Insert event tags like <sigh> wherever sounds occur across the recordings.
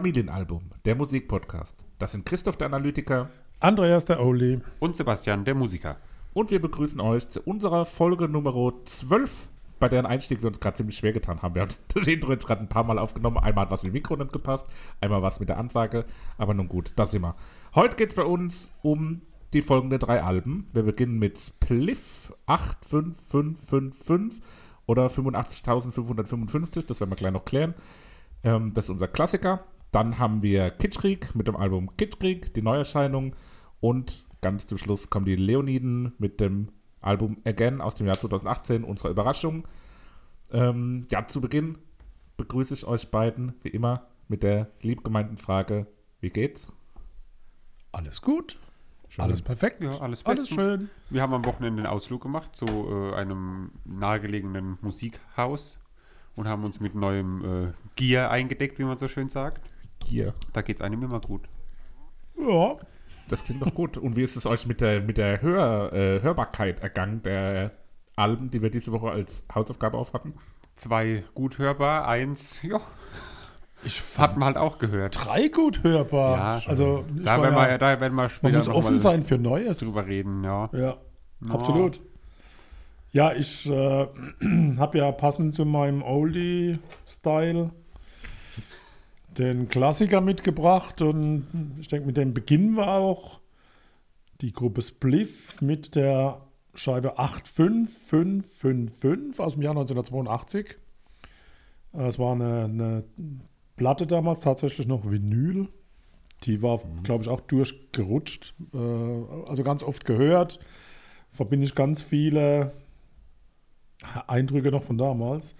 Familienalbum, der Musikpodcast. Das sind Christoph der Analytiker Andreas der Oli. Und Sebastian, der Musiker. und wir begrüßen euch zu unserer Folge Nummer 12, bei deren Einstieg wir uns gerade ziemlich schwer getan haben. Wir haben <laughs> das Intro jetzt gerade ein paar Mal aufgenommen. Einmal hat was mit dem Mikro nicht gepasst, einmal was mit der Ansage, aber nun gut, das sind wir. Heute geht es bei uns um die folgenden drei Alben. Wir beginnen mit Spliff 85555 oder 85.555, das werden wir gleich noch klären. Ähm, das ist unser Klassiker. Dann haben wir Kitschkrieg mit dem Album Kitschkrieg, die Neuerscheinung. Und ganz zum Schluss kommen die Leoniden mit dem Album Again aus dem Jahr 2018, unsere Überraschung. Ähm, ja, zu Beginn begrüße ich euch beiden, wie immer, mit der liebgemeinten Frage: Wie geht's? Alles gut. Schön. Alles perfekt. Ja, alles Alles schön. Wir haben am Wochenende einen Ausflug gemacht zu äh, einem nahegelegenen Musikhaus und haben uns mit neuem äh, Gear eingedeckt, wie man so schön sagt. Hier. Da geht es einem immer gut. Ja. Das klingt doch gut. Und wie ist es euch mit der, mit der Hör, äh, Hörbarkeit ergangen der Alben, die wir diese Woche als Hausaufgabe auf hatten? Zwei gut hörbar, eins, ja, Ich hat fand man halt auch gehört. drei gut hörbar. Ja, also Da werden, ja, wir, da werden wir man später muss noch offen mal sein für Neues. drüber reden, ja. Ja, Ja. absolut. Ja, ich äh, <clears throat> habe ja passend zu meinem Oldie-Style den Klassiker mitgebracht und ich denke, mit dem beginnen wir auch die Gruppe Spliff mit der Scheibe 85555 aus dem Jahr 1982. Äh, Es war eine, eine Platte damals, tatsächlich noch Vinyl. Die war, glaube ich, auch durchgerutscht. Äh, also ganz oft gehört. Verbinde ich ganz viele Eindrücke noch von damals.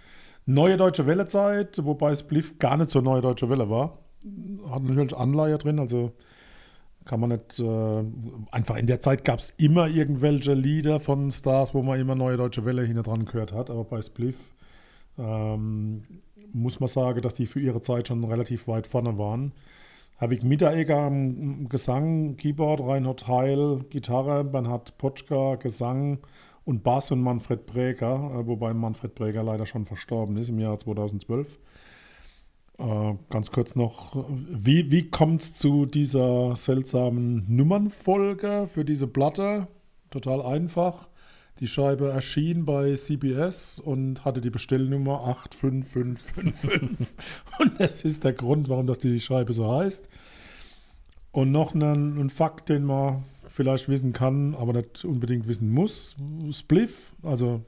Neue Deutsche Welle-Zeit, wobei Spliff gar nicht so neue Deutsche Welle war. Hat natürlich Anleihe drin, also kann man nicht. Äh, einfach in der Zeit gab es immer irgendwelche Lieder von Stars, wo man immer neue Deutsche Welle hinten dran gehört hat, aber bei Spliff ähm, muss man sagen, dass die für ihre Zeit schon relativ weit vorne waren. Havik Mitteregger am Gesang, Keyboard, Reinhard Heil, Gitarre, Bernhard Potschka, Gesang und Bass und Manfred Präger, äh, wobei Manfred Präger leider schon verstorben ist im Jahr 2012. Äh, ganz kurz noch, wie, wie kommt es zu dieser seltsamen Nummernfolge für diese Platte? Total einfach. Die Scheibe erschien bei CBS und hatte die Bestellnummer 85555. <laughs> und das ist der Grund, warum das die Scheibe so heißt. Und noch ein, ein Fakt, den man vielleicht wissen kann, aber nicht unbedingt wissen muss. Spliff, also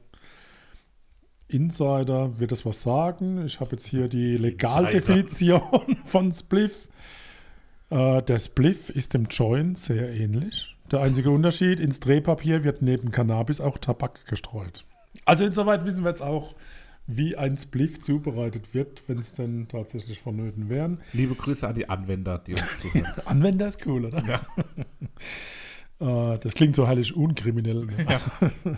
Insider wird das was sagen. Ich habe jetzt hier die Legaldefinition von Spliff. Äh, der Spliff ist dem Joint sehr ähnlich. Der einzige Unterschied, ins Drehpapier wird neben Cannabis auch Tabak gestreut. Also insoweit wissen wir jetzt auch, wie ein Spliff zubereitet wird, wenn es denn tatsächlich vonnöten wären. Liebe Grüße an die Anwender, die uns zuhören. <laughs> Anwender ist cool, oder? Ja. <laughs> Äh, das klingt so heilig unkriminell. Ne? <laughs>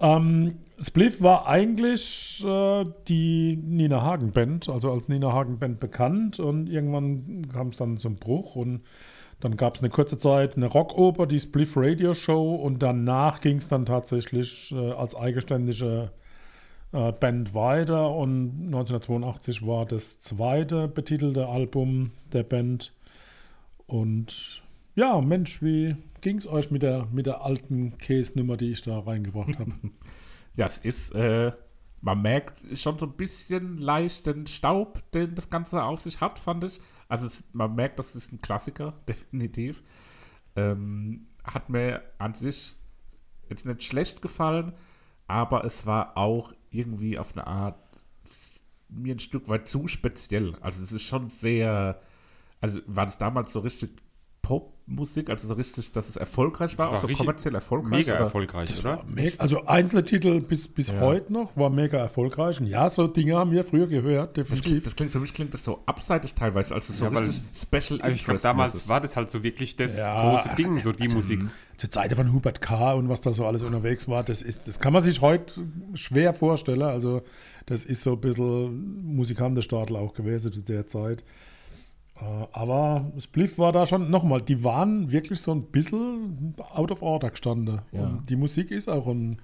ähm, Spliff war eigentlich äh, die Nina Hagen Band, also als Nina Hagen Band bekannt und irgendwann kam es dann zum Bruch und dann gab es eine kurze Zeit eine Rockoper, die Spliff Radio Show und danach ging es dann tatsächlich äh, als eigenständige äh, Band weiter und 1982 war das zweite betitelte Album der Band und ja, Mensch, wie ging es euch mit der, mit der alten Case-Nummer, die ich da reingebracht habe? Ja, es <laughs> ist, äh, man merkt schon so ein bisschen leicht den Staub, den das Ganze auf sich hat, fand ich. Also es, man merkt, das ist ein Klassiker, <laughs> definitiv. Ähm, hat mir an sich jetzt nicht schlecht gefallen, aber es war auch irgendwie auf eine Art mir ein Stück weit zu speziell. Also es ist schon sehr, also war das damals so richtig Popmusik, also so richtig, dass es erfolgreich war, Das war auch so kommerziell erfolgreich. Mega oder? erfolgreich, oder? Also einzelne Titel bis, bis Ja. heute noch war mega erfolgreich. Und ja, so Dinge haben wir früher gehört, Das klingt, definitiv. das klingt für mich klingt das so abseitig teilweise, also so Ja, weil- richtig Special Also ich glaube, Interest damals mäßig. war das halt so wirklich das Ja, große Ding, so die Musik. Zur Zeit von Hubert K. und was da so alles unterwegs war, das, ist, das kann man sich heute schwer vorstellen. Also, das ist so ein bisschen Musikantenstadel auch gewesen zu der Zeit. Äh, Aber Spliff war da schon, nochmal, die waren wirklich so ein bisschen out of order gestanden. Ja. Und die Musik ist auch ein,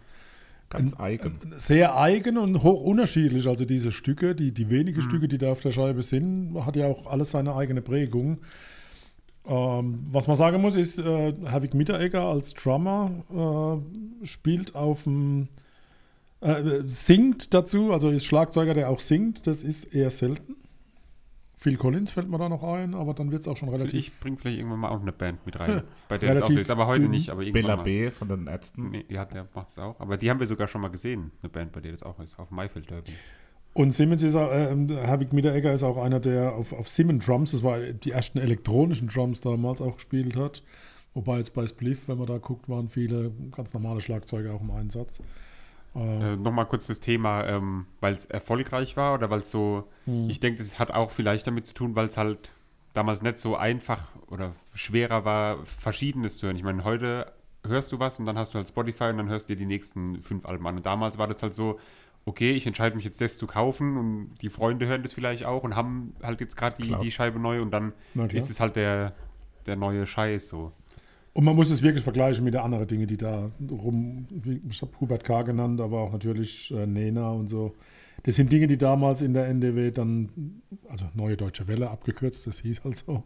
ganz eigen. Sehr eigen und hoch unterschiedlich. Also diese Stücke, die, die wenigen Stücke, die da auf der Scheibe sind, hat ja auch alles seine eigene Prägung. Ähm, was man sagen muss, ist, äh, Havik Mitteregger als Drummer äh, spielt auf dem, äh, singt dazu, also ist Schlagzeuger, der auch singt, das ist eher selten. Phil Collins fällt mir da noch ein, aber dann wird es auch schon relativ. Ich bringe vielleicht irgendwann mal auch eine Band mit rein, <laughs> bei der es Relativ auch ist. Aber heute dünn. nicht, aber irgendwann Bella mal. B von den Ärzten. Nee, ja, der macht es auch. Aber die haben wir sogar schon mal gesehen, eine Band, bei der das auch ist, auf dem Maifeld Derby. Und Simmons ist auch, äh, Havik Mitteregger ist auch einer, der auf, auf Simmons Drums, das war die ersten elektronischen Drums damals auch gespielt hat. Wobei jetzt bei Spliff, wenn man da guckt, waren viele ganz normale Schlagzeuge auch im Einsatz. Äh, Äh, Nochmal kurz das Thema, ähm, weil es erfolgreich war oder weil es so, Hm. ich denke, das hat auch vielleicht damit zu tun, weil es halt damals nicht so einfach oder schwerer war, Verschiedenes zu hören. Ich meine, heute hörst du was und dann hast du halt Spotify und dann hörst du dir die nächsten fünf Alben an. Und damals war das halt so, okay, ich entscheide mich jetzt das zu kaufen und die Freunde hören das vielleicht auch und haben halt jetzt gerade die, die Scheibe neu und dann ist es halt der, der neue Scheiß so. Und man muss es wirklich vergleichen mit den anderen Dingen, die da rum, ich habe Hubert K. genannt, aber auch natürlich äh, Nena und so. Das sind Dinge, die damals in der NDW dann, also Neue Deutsche Welle abgekürzt, das hieß halt so.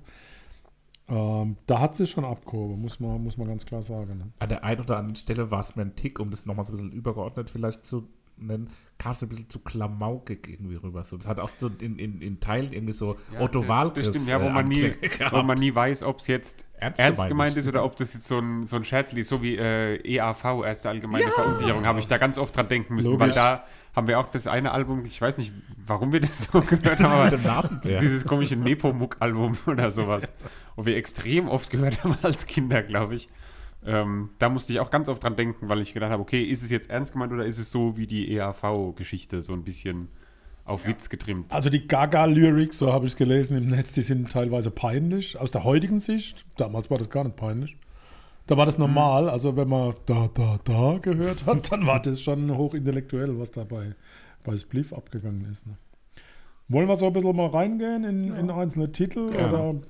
Ähm, da hat sich schon abgehoben, muss man, muss man ganz klar sagen. Ne? An der einen oder anderen Stelle war es mir ein Tick, um das nochmal so ein bisschen übergeordnet vielleicht zu nennen, kam es ein bisschen zu klamaukig irgendwie rüber. So, das hat auch so in, in, in Teilen irgendwie so Otto das- Walkes Das stimmt, ja, wo äh, man, nie, wo man nie weiß, ob es jetzt Ernst ernst, gemeint ist. oder ob das jetzt so ein, so ein Scherzli ist, so wie äh, EAV, erste allgemeine Verunsicherung, habe ich da ganz oft dran denken müssen, weil Logisch. da haben wir auch das eine Album, ich weiß nicht, warum wir das so <laughs> gehört haben, aber dieses komische Nepomuk-Album <laughs> oder sowas, wo wir extrem oft gehört haben als Kinder, glaube ich. Ähm, da musste ich auch ganz oft dran denken, weil ich gedacht habe, okay, ist es jetzt ernst gemeint oder ist es so wie die EAV-Geschichte, so ein bisschen auf Witz getrimmt? Also die Gaga-Lyrics, so habe ich es gelesen im Netz, die sind teilweise peinlich. Aus der heutigen Sicht, damals war das gar nicht peinlich. Da war das normal, also wenn man da, da, da gehört hat, dann war das schon hochintellektuell, was da bei, bei Spliff abgegangen ist. Ne? Wollen wir so ein bisschen mal reingehen in, in einzelne Titel Gerne. oder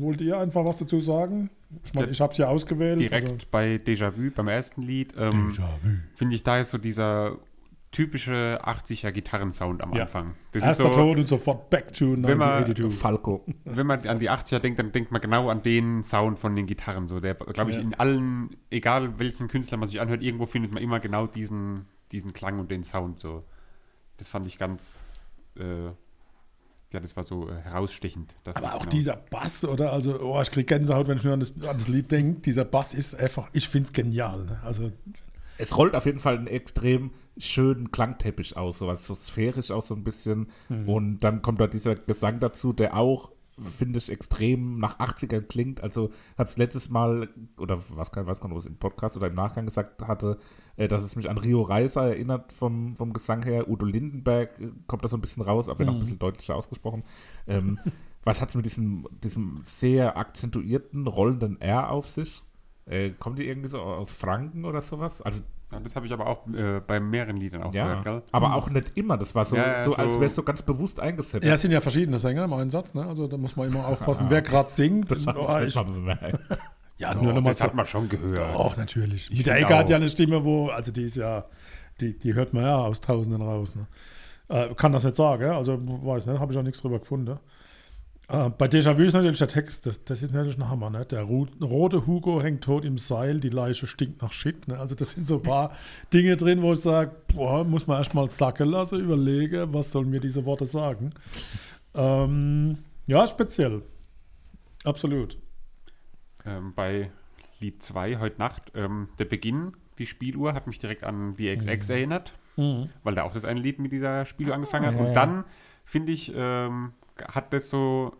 wollt ihr einfach was dazu sagen? Ich meine, Ja, ich habe es ja ausgewählt. Direkt Also, bei Déjà-vu, beim ersten Lied, ähm, Déjà-vu. finde ich, da ist so dieser typische 80er Gitarrensound am Ja. Anfang. Das Erster ist so, Ton und sofort back to Wenn man- 1982. Falco. wenn man an die 80er denkt, dann denkt man genau an den Sound von den Gitarren. So, der, glaube ich, Ja. in allen, egal welchen Künstler man sich anhört, irgendwo findet man immer genau diesen, diesen Klang und den Sound. So. Das fand ich ganz, äh, ja, das war so äh, herausstechend. dass Aber auch genau- dieser Bass, oder? Also, oh, ich kriege Gänsehaut, wenn ich nur an das, an das Lied denke. Dieser Bass ist einfach, ich finde es genial. Ne? Also, Es rollt auf jeden Fall einen extrem schönen Klangteppich aus, sowas so sphärisch auch so ein bisschen. Mhm. Und dann kommt da dieser Gesang dazu, der auch, finde ich, extrem nach 80ern klingt. Also habe es letztes Mal, oder was kann, weiß gar nicht, es im Podcast oder im Nachgang gesagt hatte, äh, dass es mich an Rio Reiser erinnert vom, vom Gesang her. Udo Lindenberg äh, kommt da so ein bisschen raus, aber noch ein bisschen deutlicher ausgesprochen. Ähm, <laughs> was hat es mit diesem, diesem sehr akzentuierten, rollenden R auf sich? Äh, kommen die irgendwie so aus Franken oder sowas? Also Ja, das habe ich aber auch äh, bei mehreren Liedern auch ja, gehört, gell? aber auch nicht immer. Das war so, Ja, ja, so, als so- wäre es so ganz bewusst eingesetzt. ja, es sind ja verschiedene Sänger im Einsatz, ne? Also, da muss man immer aufpassen, wer gerade singt. Das Oh, ich ja, Doch, nur nochmal das so. hat man schon gehört. Auch natürlich. Ich Mit der Ecke hat auch. ja eine Stimme, wo, also die ist ja, die, die hört man ja aus Tausenden raus. Ne? Äh, kann das nicht sagen, ja? also weiß nicht, habe ich auch nichts drüber gefunden. Äh, bei Déjà-vu ist natürlich der Text, das, das ist natürlich ein Hammer. Ne? Der rote Hugo hängt tot im Seil, die Leiche stinkt nach Shit. Ne? Also das sind so ein paar <laughs> Dinge drin, wo ich sage, boah, muss man erstmal sacken lassen, überlege, was sollen mir diese Worte sagen. ähm, ja, speziell. Absolut. ähm, bei Lied 2 heute Nacht. Ähm, der Beginn, die Spieluhr, hat mich direkt an DXX erinnert, weil da auch das eine Lied mit dieser Spieluhr angefangen hat. ja, Und ja. dann, finde ich, ähm, hat das so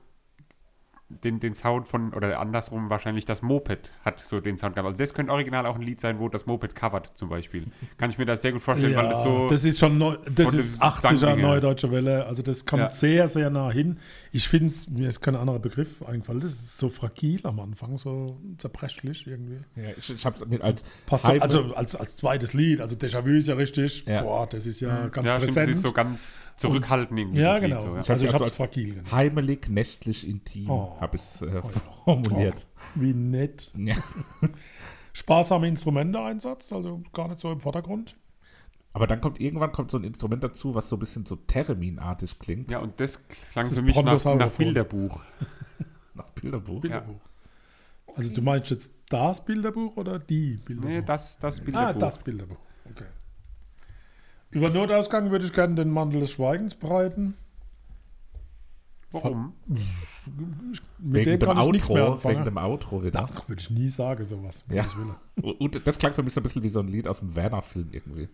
den, den Sound von, oder andersrum wahrscheinlich das Moped hat so den Sound gehabt. Also das könnte original auch ein Lied sein, wo das Moped covert zum Beispiel. Kann ich mir das sehr gut vorstellen, weil das so... das ist schon neu, das ist dem 80er Sandding her. Neue Deutsche Welle. Also das kommt Ja. sehr, sehr nah hin. Ich finde es, mir ist kein anderer Begriff eingefallen. Das ist so fragil am Anfang, so zerbrechlich irgendwie. Ja, ich ich habe es als Passt Hype- also als, als zweites Lied. Also Déjà-vu ist ja richtig. Ja. Boah, das ist ja ganz ja, stimmt, das präsent. ist so ganz zurückhaltend irgendwie. ja, das Lied genau. So, ja. Also ich also habe es fragil. genannt. heimelig, nächtlich, intim, Oh. habe ich es äh, formuliert. Wie nett. Ja. <laughs> sparsame Instrumente-Einsatz, also gar nicht so im Vordergrund. Aber dann kommt irgendwann kommt so ein Instrument dazu, was so ein bisschen so Theremin-artig klingt. Ja, und das klang Das für mich nach, <laughs> nach. Bilderbuch. Nach Bilderbuch. Bilderbuch. Also du meinst jetzt das Bilderbuch oder die Bilderbuch? Nee, das, das ah, Bilderbuch. das Bilderbuch. Okay. Über Notausgang würde ich gerne den Mantel des Schweigens breiten. Warum? Mit Wegen dem dem kann ich nichts mehr Outro, anfangen. wegen dem Outro wieder. Ach, würde ich nie sagen, sowas. Ja. <laughs> Und das klang für mich so ein bisschen wie so ein Lied aus dem Werner-Film irgendwie.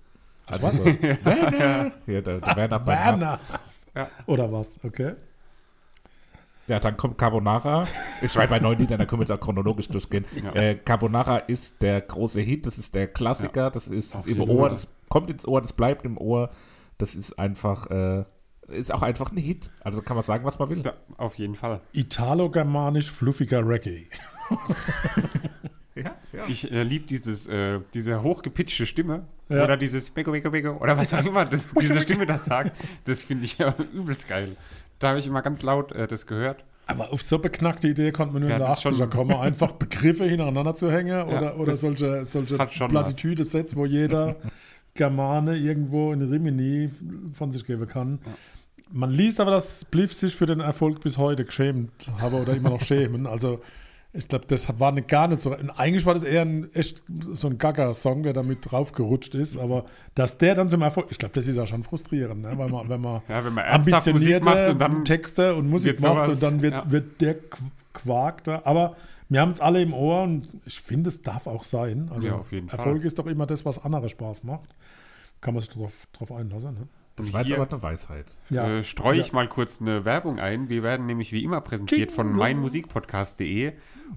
Also was? so, <laughs> Werner! Ja, der, der Werner. Werner. Ja. Oder was? Okay. Ja, dann kommt Carbonara. Ich schreibe bei neun Liedern, da können wir jetzt auch chronologisch durchgehen. Ja. Äh, Carbonara ist der große Hit, das ist der Klassiker, das ist Auf im Ohr, das kommt ins Ohr, das bleibt im Ohr. Das ist einfach, äh, ist auch einfach ein Hit. Also kann man sagen, was man will. Ja, auf jeden Fall. Italo-germanisch fluffiger Reggae. <laughs> Ja, ja. Ich äh, liebe dieses, äh, diese hochgepitchte Stimme. Ja. Oder dieses Beko, Beko, Beko. Oder was auch immer das, <laughs> diese Stimme das sagt. Das finde ich ja übelst geil. Da habe ich immer ganz laut äh, das gehört. Aber auf so beknackte Idee konnte man nur Ja, in der das ist 80er schon- kommen, einfach <laughs> Begriffe hintereinander zu hängen oder, oder das solche, solche Plattitüde-Sets, wo jeder <laughs> Germane irgendwo in Rimini von sich geben kann. Man liest aber, dass Bliff sich für den Erfolg bis heute geschämt habe oder immer noch schämen. Also ich glaube, das war nicht, gar nicht so. Eigentlich war das eher ein, echt so ein Gaga-Song, der damit draufgerutscht ist. Aber dass der dann zum Erfolg, ich glaube, das ist ja schon frustrierend, ne? weil man, wenn man Ja, wenn man ambitionierte macht und dann Texte und Musik macht sowas- und dann wird, ja. wird der Qu- Quark da. Aber wir haben es alle im Ohr und ich finde, es darf auch sein. Also Ja, auf jeden Fall. Erfolg ist doch immer das, was andere Spaß macht. Kann man sich drauf, drauf einlassen. Ne? Das war jetzt hier- aber eine Weisheit. äh, streue ich Ja. mal kurz eine Werbung ein. Wir werden nämlich wie immer präsentiert von Jingle. meinmusikpodcast.de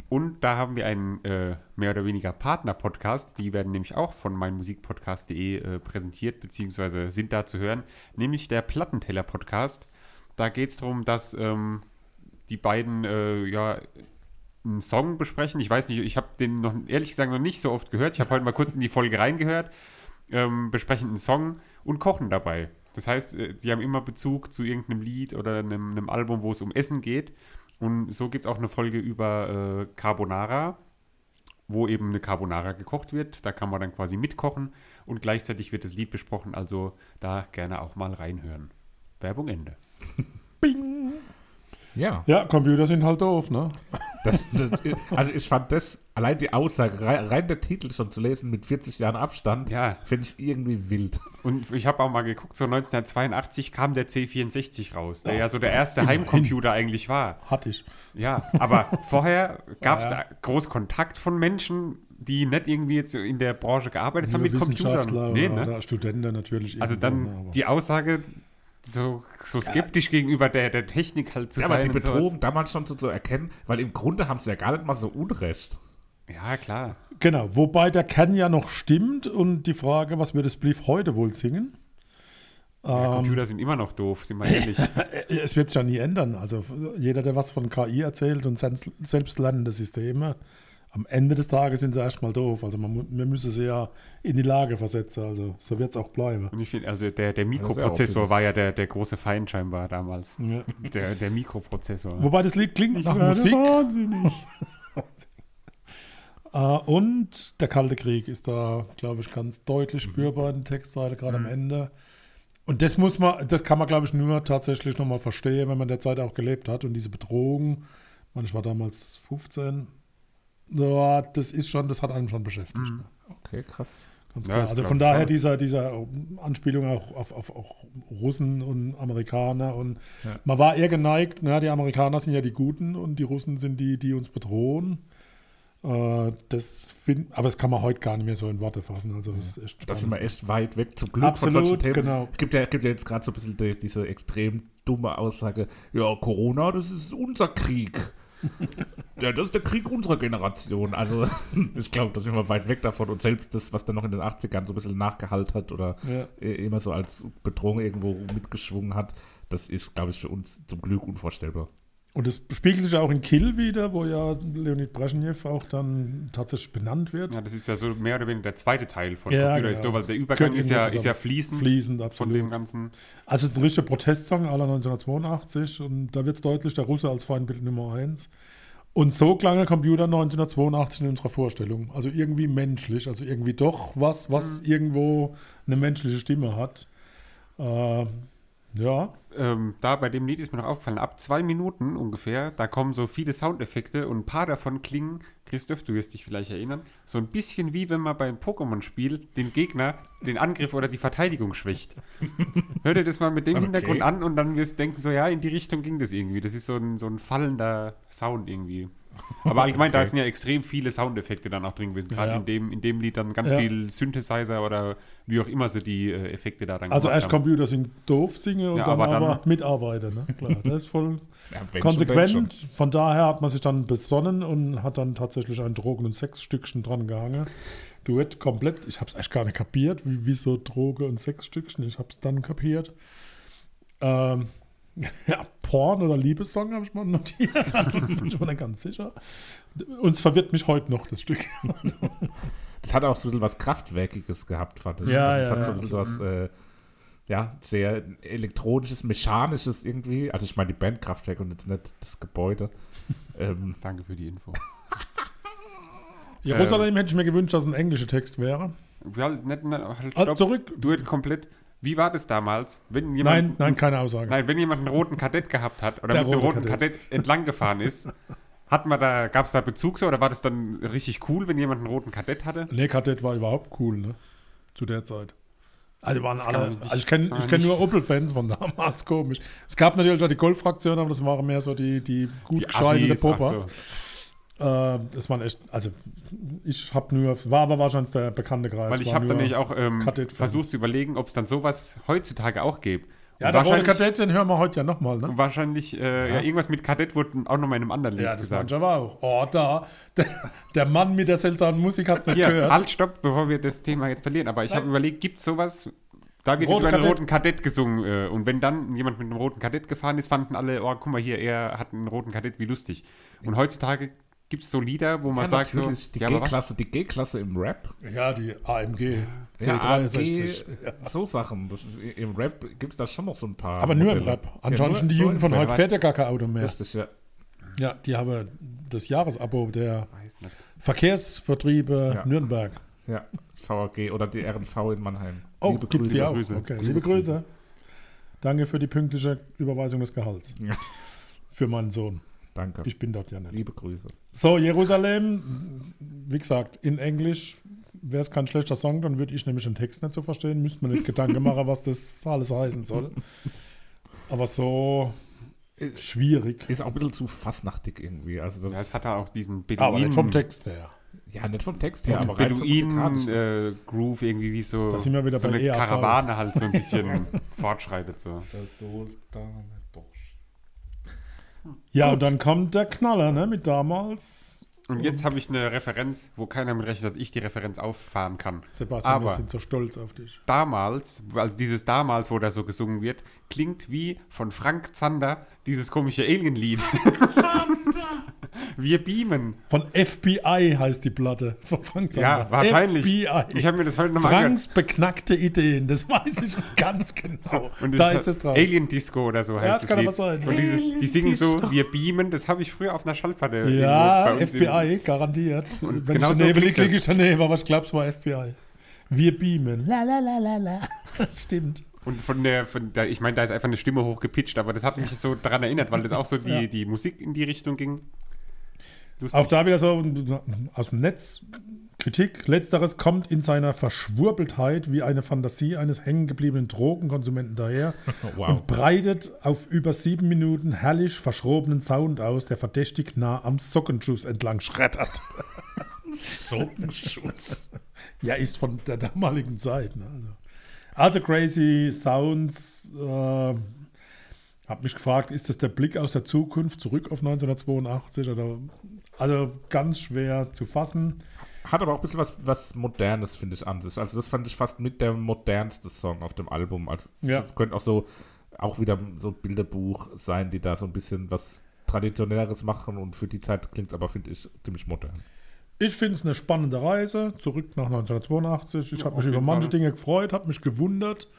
und da haben wir einen äh, mehr oder weniger Partner-Podcast. Die werden nämlich auch von meinmusikpodcast.de äh, präsentiert, beziehungsweise sind da zu hören, nämlich der Plattenteller-Podcast. Da geht es darum, dass ähm, die beiden äh, ja einen Song besprechen. Ich weiß nicht, ich habe den noch ehrlich gesagt noch nicht so oft gehört. Ich habe heute mal kurz in die Folge reingehört. Ähm, besprechen einen Song und kochen dabei. Das heißt, äh, die haben immer Bezug zu irgendeinem Lied oder einem, einem Album, wo es um Essen geht. Und so gibt es auch eine Folge über äh, Carbonara, wo eben eine Carbonara gekocht wird. Da kann man dann quasi mitkochen und gleichzeitig wird das Lied besprochen. Also da gerne auch mal reinhören. Werbung Ende. <laughs> Bing. Ja. Ja, Computer sind halt doof, ne? Das, das, also ich fand das, allein die Aussage, rein, rein der Titel schon zu lesen mit 40 Jahren Abstand, Ja. finde ich irgendwie wild. Und ich habe auch mal geguckt, so 1982 kam der C64 raus, der Ja, ja so der erste immerhin. Heimcomputer eigentlich war. Hatte ich. Ja, aber vorher gab es Ja, ja. da groß Kontakt von Menschen, die nicht irgendwie jetzt so in der Branche gearbeitet haben Nur mit Computern. Nee, oder, ne? Studenten natürlich. Also dann ne, aber- die Aussage, so, so skeptisch gegenüber der, der Technik halt zu Ja, sein. aber die. Bedrohung damals schon so zu erkennen, weil im Grunde haben sie ja gar nicht mal so Unrecht. Ja, klar. Genau, wobei der Kern ja noch stimmt und die Frage, was würde Spliff heute wohl singen? Ja, Ähm, Computer sind immer noch doof, sind wir <laughs> ehrlich. Es wird sich ja nie ändern. Also jeder, der was von KI erzählt und selbst- selbstlernende Systeme, am Ende des Tages sind sie erstmal doof. Also man, wir müssen sie ja in die Lage versetzen. Also so wird es auch bleiben. Und ich finde, also der, der ja Mikroprozessor auch war ja der, der große Feind scheinbar damals. Ja. Der, der Mikroprozessor. Wobei das Lied klingt nach Musik. wahnsinnig. <laughs> Äh, und der Kalte Krieg ist da, glaube ich, ganz deutlich spürbar in der Textzeile, gerade am Ende. Und das muss man, das kann man, glaube ich, nur tatsächlich nochmal verstehen, wenn man der Zeit auch gelebt hat. Und diese Bedrohung, ich war damals 15, ja, das ist schon, das hat einen schon beschäftigt. Mhm. Okay, krass. Ganz Ja, klar. das also von daher schon. dieser, dieser Anspielung auch auf, auf, auf Russen und Amerikaner. Und Ja. man war eher geneigt, na, die Amerikaner sind ja die Guten und die Russen sind die, die uns bedrohen. Äh, das find, aber das kann man heute gar nicht mehr so in Worte fassen. Also es ist echt Da sind wir echt weit weg, zum Glück von Absolut, solchen Themen. genau. Es gibt ja, gibt ja jetzt gerade so ein bisschen die, diese extrem dumme Aussage, ja, Corona, das ist unser Krieg. <laughs> ja, das ist der Krieg unserer Generation. Also <laughs> ich glaube, da sind wir weit weg davon. Und selbst das, was dann noch in den 80ern so ein bisschen nachgehalten hat oder Ja. immer so als Bedrohung irgendwo mitgeschwungen hat, das ist, glaube ich, für uns zum Glück unvorstellbar. Und das spiegelt sich auch in Kill wieder, wo ja Leonid Brezhnev auch dann tatsächlich benannt wird. Ja, das ist ja so mehr oder weniger der zweite Teil von Ja, Computer genau. doof. Also der Übergang ist ja, ist ja fließend, Fließend, von dem ganzen. Also es ist ein richtiger Protestsong aller 1982 und da wird es deutlich, der Russe als Feindbild Nummer eins. Und so klang der Computer 1982 in unserer Vorstellung. Also irgendwie menschlich, also irgendwie doch was, was irgendwo eine menschliche Stimme hat. Äh, ja, ähm, da bei dem Lied ist mir noch aufgefallen, ab zwei Minuten ungefähr, da kommen so viele Soundeffekte und ein paar davon klingen, Christoph, du wirst dich vielleicht erinnern, so ein bisschen wie wenn man beim Pokémon-Spiel den Gegner den Angriff oder die Verteidigung schwächt. <laughs> Hör dir das mal mit dem Okay. Hintergrund an und dann wirst du denken, so ja, in die Richtung ging das irgendwie. Das ist so ein, so ein fallender Sound irgendwie. Aber allgemein, da Okay. sind ja extrem viele Soundeffekte dann auch drin gewesen. Gerade Ja. in, dem, in dem Lied dann ganz Ja. viel Synthesizer oder wie auch immer sie die äh, Effekte da dann also erst. Computer sind doof singen und Ja, dann aber aber, dann- mitarbeiten. Ne? Klar, das ist voll <laughs> konsequent. schon. Von daher hat man sich dann besonnen und hat dann tatsächlich ein Drogen- und Sexstückchen dran gehangen. Duett komplett. Ich habe es echt gar nicht kapiert, wie, wieso Droge und Sexstückchen. Ich habe es dann kapiert. Ähm, <laughs> ja, Porn oder Liebessong habe ich mal notiert. <laughs> Also bin ich mir nicht ganz sicher. Und es verwirrt mich heute noch, das Stück. <laughs> Das hat auch so ein bisschen was Kraftwerkiges gehabt, fand ich. Ja, also es ja, hat so ein bisschen was, äh, ja, sehr elektronisches, mechanisches irgendwie. Also ich meine die Band Kraftwerk und jetzt nicht das Gebäude. ähm, Danke für die Info. Jerusalem hätte ich mir gewünscht, dass ein englischer Text wäre. Ja, nicht, nicht, halt, Ah, stopp. zurück. Duett komplett. Wie war das damals? Wenn Nein, jemand, nein, keine Aussage. Nein, wenn jemand einen roten Kadett gehabt hat oder Der mit einem rote roten Kadett, entlang gefahren ist, <laughs> hat man da, gab es da Bezug so oder war das dann richtig cool, wenn jemand einen roten Kadett hatte? Nee, Kadett war überhaupt cool, ne? Zu der Zeit. Also waren kann alle. nicht- also ich kenne ich kenn nur Opel-Fans von <laughs> damals, komisch. Es gab natürlich auch die Golf-Fraktion, aber das waren mehr so die, die gut Die ach Popas. so. Äh, das waren echt, also ich habe nur, war aber wahrscheinlich der bekannte Kreis. Weil ich habe dann nämlich auch ähm, versucht zu überlegen, ob es dann sowas heutzutage auch gäbe. Ja, der rote Kadett, den hören wir heute ja nochmal, ne? wahrscheinlich äh, ja. irgendwas mit Kadett wurde auch nochmal in einem anderen Lied Ja, das gesagt. manche aber auch. Oh, da, der, der Mann mit der seltsamen Musik hat es nicht Hier, gehört. halt, stopp, bevor wir das Thema jetzt verlieren. Aber ich habe überlegt, gibt es sowas? Da wird Rote über einen Kadett. roten Kadett gesungen. Äh, und wenn dann jemand mit einem roten Kadett gefahren ist, fanden alle, oh, guck mal hier, er hat einen roten Kadett, wie lustig. Und heutzutage gibt es so Lieder, wo man ja, sagt so, die ja? G-Klasse, die G-Klasse im Rap. Ja, die AMG Ja, C63. AMG, so Sachen. Das, Im Rap gibt es da schon noch so ein paar. Aber nur im. Rap. Ansonsten nur- die Jugend von heute fährt ja gar kein Auto mehr. Richtig, ja. Ja, die haben das Jahresabo der. Verkehrsvertriebe Ja. Nürnberg. ja. VAG oder die RNV in Mannheim. Oh, Liebe gibt's die Grüße. auch? Grüße. Okay. Liebe Grüße. Danke für die pünktliche Überweisung des Gehalts. Ja. Für meinen Sohn. Danke. Ich bin dort ja nicht. Liebe Grüße. So, Jerusalem, wie gesagt, in Englisch wäre es kein schlechter Song, dann würde ich nämlich den Text nicht so verstehen. Müsste man nicht Gedanken machen, was das alles heißen soll. Aber so schwierig. Ist auch ein bisschen zu fastnachtig irgendwie. Also das Ja, es hat da auch diesen Aber nicht vom Beduinen, Text her. ja, nicht vom Text her, aber so. Beduinen-Groove irgendwie wie so, Da sind wir wieder so bei eine EAV. Karawane halt so ein <laughs> bisschen fortschreitet. So. Der Sultan Bosch. Ja, und dann kommt der Knaller, ne, mit damals. Und jetzt habe ich eine Referenz, wo keiner mit rechnet, dass ich die Referenz auffahren kann. Sebastian, wir Aber- sind so stolz auf dich. Damals, also dieses damals, wo da so gesungen wird, klingt wie von Frank Zander dieses komische Alien-Lied. Wir beamen. Von FBI heißt die Platte. <laughs> Von Frank Ja, Zander. wahrscheinlich. FBI. Ich habe mir das heute nochmal angehört. Franks beknackte Ideen, das weiß ich ganz genau. <laughs> Und da das ist es drauf. Alien Disco oder so heißt das das kann Lied. aber sein. Und dieses, die singen so, wir beamen, das habe ich früher auf einer Schallplatte Ja, bei uns im- FBI, garantiert. Wenn genau ich so daneben liege, das. liege ich daneben, aber ich glaube, es war FBI. Wir beamen. La la la la la. <laughs> Stimmt. Und von der, von der ich meine, da ist einfach eine Stimme hochgepitcht, aber das hat mich so daran erinnert, weil das auch so die, Ja. die Musik in die Richtung ging. Lustig. Auch da wieder so aus dem Netz Kritik. Letzteres kommt in seiner Verschwurbeltheit wie eine Fantasie eines hängengebliebenen Drogenkonsumenten daher <laughs> Wow. und breitet auf über sieben Minuten herrlich verschrobenen Sound aus, der verdächtig nah am Sockenschuss entlang schreddert. <laughs> Sockenschuss. Ja, ist von der damaligen Zeit. Ne? Also, also Crazy Sounds. Äh, hab mich gefragt, ist das der Blick aus der Zukunft zurück auf 1982? Oder, also ganz schwer zu fassen. Hat aber auch ein bisschen was, was Modernes, finde ich, an sich. Also das fand ich fast mit der modernste Song auf dem Album. Also Ja. es könnte auch so auch wieder so ein Bilderbuch sein, die da so ein bisschen was Traditionelleres machen und für die Zeit klingt es aber, finde ich, ziemlich modern. Ich finde es eine spannende Reise zurück nach 1982. Ich Ja, habe mich über manche Fall. Dinge gefreut, habe mich gewundert,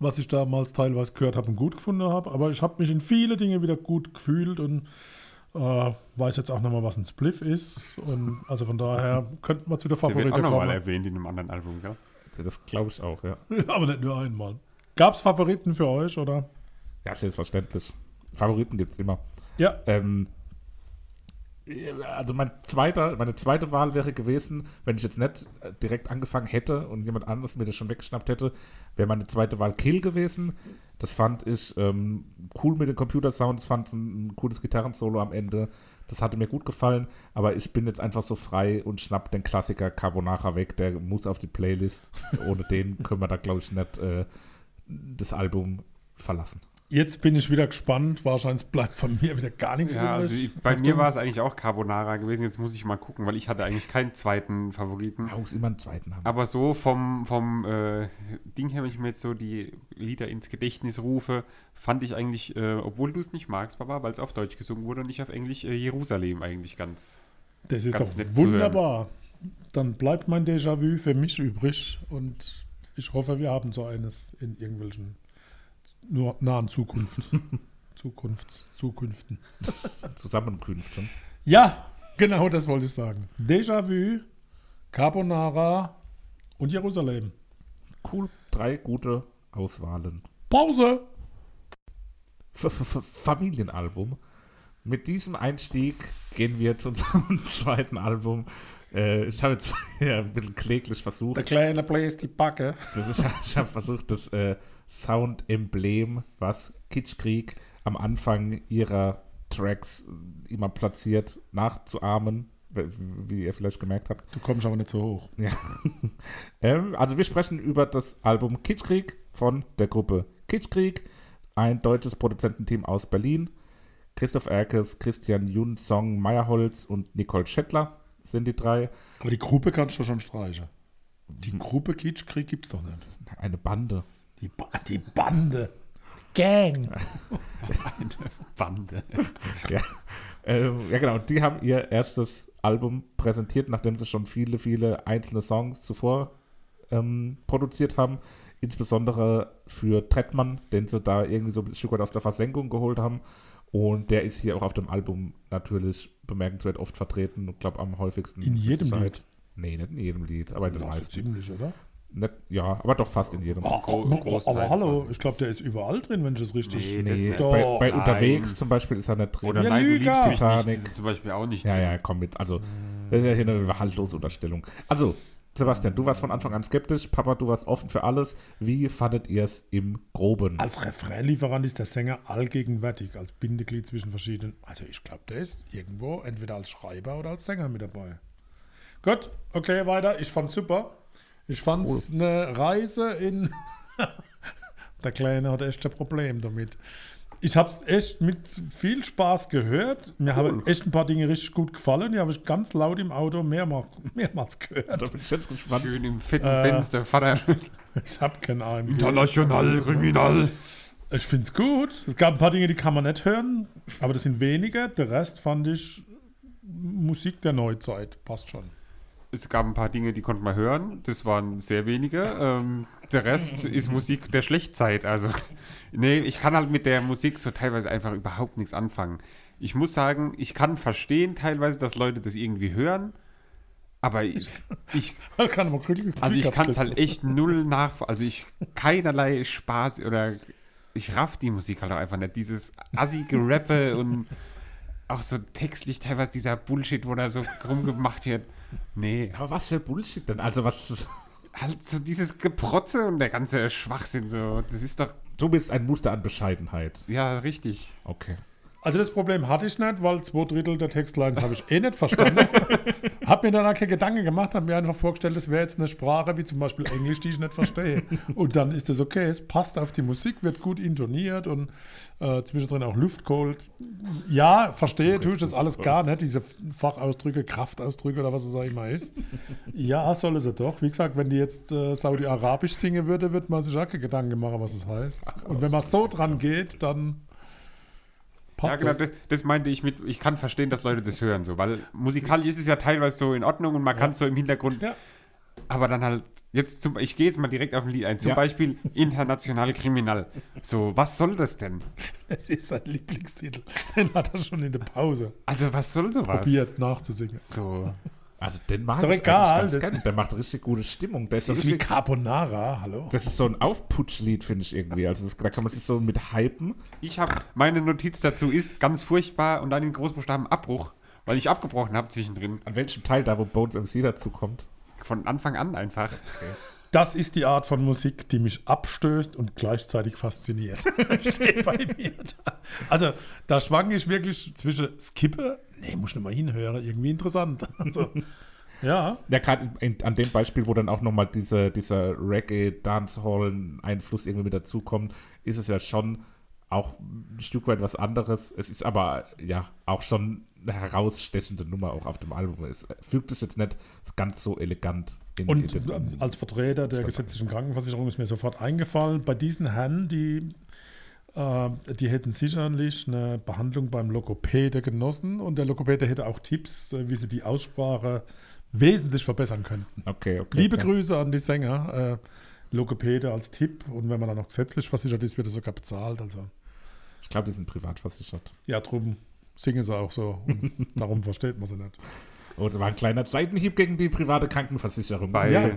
was ich damals teilweise gehört habe und gut gefunden habe. Aber ich habe mich in viele Dinge wieder gut gefühlt und Äh, weiß jetzt auch nochmal, was ein Spliff ist. Und also von daher könnten wir zu der Der wird Favorite auch nochmal kommen. erwähnt in einem anderen Album, gell? Das glaube ich auch, ja. <laughs> Aber nicht nur einmal. Gab es Favoriten für euch, oder? Ja, selbstverständlich. Favoriten gibt es immer. Ja. Ähm, also mein zweiter, meine zweite Wahl wäre gewesen, wenn ich jetzt nicht äh, direkt angefangen hätte und jemand anderes mir das schon weggeschnappt hätte, wäre meine zweite Wahl Kill gewesen. Das fand ich ähm, cool mit den Computersounds, fand es ein, ein cooles Gitarrensolo am Ende. Das hatte mir gut gefallen, aber ich bin jetzt einfach so frei und schnapp den Klassiker Carbonara weg. Der muss auf die Playlist. Ohne den können wir da, glaube ich, nicht äh, das Album verlassen. Jetzt bin ich wieder gespannt. Wahrscheinlich bleibt von mir wieder gar nichts Ja, übrig. also ich, bei mir war es eigentlich auch Carbonara gewesen. Jetzt muss ich mal gucken, weil ich hatte eigentlich keinen zweiten Favoriten. Man muss immer einen zweiten haben. Aber so vom, vom äh, Ding her, wenn ich mir jetzt so die Lieder ins Gedächtnis rufe, fand ich eigentlich, äh, obwohl du es nicht magst, Papa, weil es auf Deutsch gesungen wurde und nicht auf Englisch, äh, Jerusalem eigentlich ganz. Das ist Ganz doch wunderbar. Dann bleibt mein Déjà-vu für mich übrig und ich hoffe, wir haben so eines in irgendwelchen nur nahen Zukunft. <laughs> Zukunfts, Zukünften. <laughs> Zusammenkünfte. Ja, genau das wollte ich sagen. Déjà-vu, Carbonara und Jerusalem. Cool. Drei gute Auswahlen. Pause! F -f -f Familienalbum. Mit diesem Einstieg gehen wir zu <laughs> unserem zweiten Album. Äh, ich habe jetzt ja, ein bisschen kläglich versucht. Der kleine bläst die Backe. Ist, ich habe versucht, das äh, Sound-Emblem, was Kitschkrieg am Anfang ihrer Tracks immer platziert, nachzuahmen, wie ihr vielleicht gemerkt habt. Du kommst aber nicht so hoch. <laughs> Ähm, also wir sprechen über das Album Kitschkrieg von der Gruppe Kitschkrieg, ein deutsches Produzententeam aus Berlin. Christoph Erkes, Christian Junsong Meyerholz und Nicole Schettler sind die drei. Aber die Gruppe kannst du schon streichen. Die Gruppe Kitschkrieg gibt's doch nicht. Eine Bande. Die, ba die Bande. Gang. <laughs> Bande. ja. Ähm, ja, genau. Die haben ihr erstes Album präsentiert, nachdem sie schon viele, viele einzelne Songs zuvor ähm, produziert haben. Insbesondere für Trettmann, den sie da irgendwie so ein Stück weit aus der Versenkung geholt haben. Und der ist hier auch auf dem Album natürlich bemerkenswert oft vertreten. Ich glaube, am häufigsten. In jedem. Lied. Nee, nicht in jedem Lied, aber in den meisten. ziemlich, oder? Nicht, ja, aber doch fast in jedem. Oh, Gro- aber, Großteil aber hallo, ich glaube, der ist überall drin, wenn ich es richtig. Nee, das Nee, bei, Doch. bei. Unterwegs zum Beispiel ist er nicht drin. Oder Ja, nein, du Lüger. liebst mich nicht. Titanic. Das ist zum Beispiel auch nicht Ja, drin. ja, komm mit. Also, das ist ja hier eine haltlose Unterstellung. Also, Sebastian, du warst von Anfang an skeptisch. Papa, du warst offen für alles. Wie fandet ihr es im Groben? Als Refrainlieferant ist der Sänger allgegenwärtig, als Bindeglied zwischen verschiedenen. Also ich glaube, der ist irgendwo entweder als Schreiber oder als Sänger mit dabei. Gut, okay, weiter. Ich fand's super. Ich fand's eine Reise in. <laughs> der Kleine hat echt ein Problem damit. Ich habe es echt mit viel Spaß gehört. Mir haben echt ein paar Dinge richtig gut gefallen. Die habe ich ganz laut im Auto mehrmals, <laughs> mehrmals gehört. Da bin ich jetzt gespannt. Schön im fetten Äh, Benz, der Vater. <laughs> Ich habe keinen AMG. International Kriminal. Ich finde es gut. Es gab ein paar Dinge, die kann man nicht hören, aber das sind wenige. Der Rest fand ich Musik der Neuzeit. Passt schon. Es gab ein paar Dinge, die konnte man hören. Das waren sehr wenige. Ähm, der Rest ist Musik der Schlechtzeit. Also, <laughs> nee, ich kann halt mit der Musik so teilweise einfach überhaupt nichts anfangen. Ich muss sagen, ich kann verstehen teilweise, dass Leute das irgendwie hören. Aber ich, <laughs> ich kann Also ich kann es halt echt null nach, also ich keinerlei Spaß oder ich raff die Musik halt auch einfach nicht. Dieses assige Rappe und auch so textlich teilweise dieser Bullshit, wo da so rumgemacht wird. Nee, Aber was für Bullshit denn? Also, was. halt so dieses Geprotze und der ganze Schwachsinn so, das ist doch, Du bist ein Muster an Bescheidenheit. ja, richtig. Okay. Also das Problem hatte ich nicht, weil zwei Drittel der Textlines habe ich eh nicht verstanden. <laughs> habe mir dann auch keine Gedanken gemacht, habe mir einfach vorgestellt, das wäre jetzt eine Sprache wie zum Beispiel Englisch, die ich nicht verstehe. Und dann ist es okay, es passt auf die Musik, wird gut intoniert und äh, zwischendrin auch Luft geholt. Ja, verstehe, tue ich das alles gar nicht, diese Fachausdrücke, Kraftausdrücke oder was es auch immer ist. Ja, soll es ja doch. Wie gesagt, wenn die jetzt äh, Saudi-Arabisch singen würde, würde man sich auch keine Gedanken machen, was es heißt. Und wenn man so dran geht, dann passt ja, genau, das. das, meinte ich mit, ich kann verstehen, dass Leute das hören, so, weil musikalisch ist es ja teilweise so in Ordnung und man kann es so im Hintergrund Ja. aber dann halt, jetzt zum, ich gehe jetzt mal direkt auf ein Lied ein, zum Ja. Beispiel International Kriminal. So, was soll das denn? Es ist sein Lieblingstitel. Den hat er schon in der Pause Also, was soll sowas? probiert nachzusingen. So, Also den mag doch ich egal, das- ganz gerne. Der macht richtig gute Stimmung. Der Das ist, ist wie Carbonara, hallo? das ist so ein Aufputschlied, finde ich irgendwie. Also das, da kann man sich so mit hypen. ich habe, meine Notiz dazu ist ganz furchtbar und dann in Großbuchstaben Abbruch, weil ich abgebrochen habe zwischendrin. An welchem Teil da, wo Bones MC dazu kommt? Von Anfang an einfach. Das ist die Art von Musik, die mich abstößt und gleichzeitig fasziniert. <laughs> Steht bei mir da. Also, da schwanke ich wirklich zwischen Skipper, nee, muss ich nicht mal hinhören, irgendwie interessant. <laughs> Also, ja, Ja, gerade an dem Beispiel, wo dann auch nochmal diese, dieser Reggae-Dancehall-Einfluss irgendwie mit dazukommt, ist es ja schon auch ein Stück weit was anderes. Es ist aber ja auch schon eine herausstechende Nummer auch auf dem Album. Es fügt sich jetzt nicht ganz so elegant in, und in ähm, als Vertreter der gesetzlichen Krankenversicherung ist mir sofort eingefallen, bei diesen Herren, die, die hätten sicherlich eine Behandlung beim Lokopäde genossen und der Lokopäde hätte auch Tipps, äh, wie sie die Aussprache wesentlich verbessern könnten. Okay, okay. Liebe okay. Grüße an die Sänger. Äh, Logopäde als Tipp und wenn man dann noch gesetzlich versichert ist, wird er sogar bezahlt. Also Ich glaube, die sind privat versichert. ja, drum singen sie auch so und <laughs> darum versteht man sie nicht. Oh, das war ein kleiner Seitenhieb gegen die private Krankenversicherung. Bei- Ja.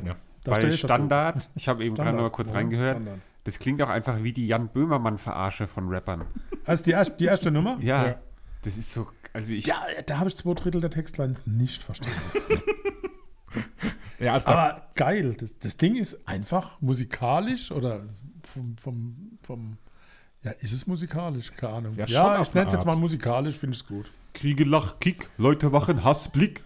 Bei ich dazu. Standard, ich habe eben gerade Standard. noch mal kurz reingehört, Standard. Das klingt auch einfach wie die Jan Böhmermann-Verarsche von Rappern. Also die, erste- die erste Nummer? Ja, Ja. das ist so, also ich, Ja, da habe ich zwei Drittel der Textlines nicht verstanden. <laughs> Ja, also da, Aber geil, das, das Ding ist einfach musikalisch oder vom, vom, vom ja, ist es musikalisch? Keine Ahnung. Ja, Ja, ich nenne es jetzt mal musikalisch, finde ich es gut. Kriege Lach, Kick, Leute wachen, Hassblick.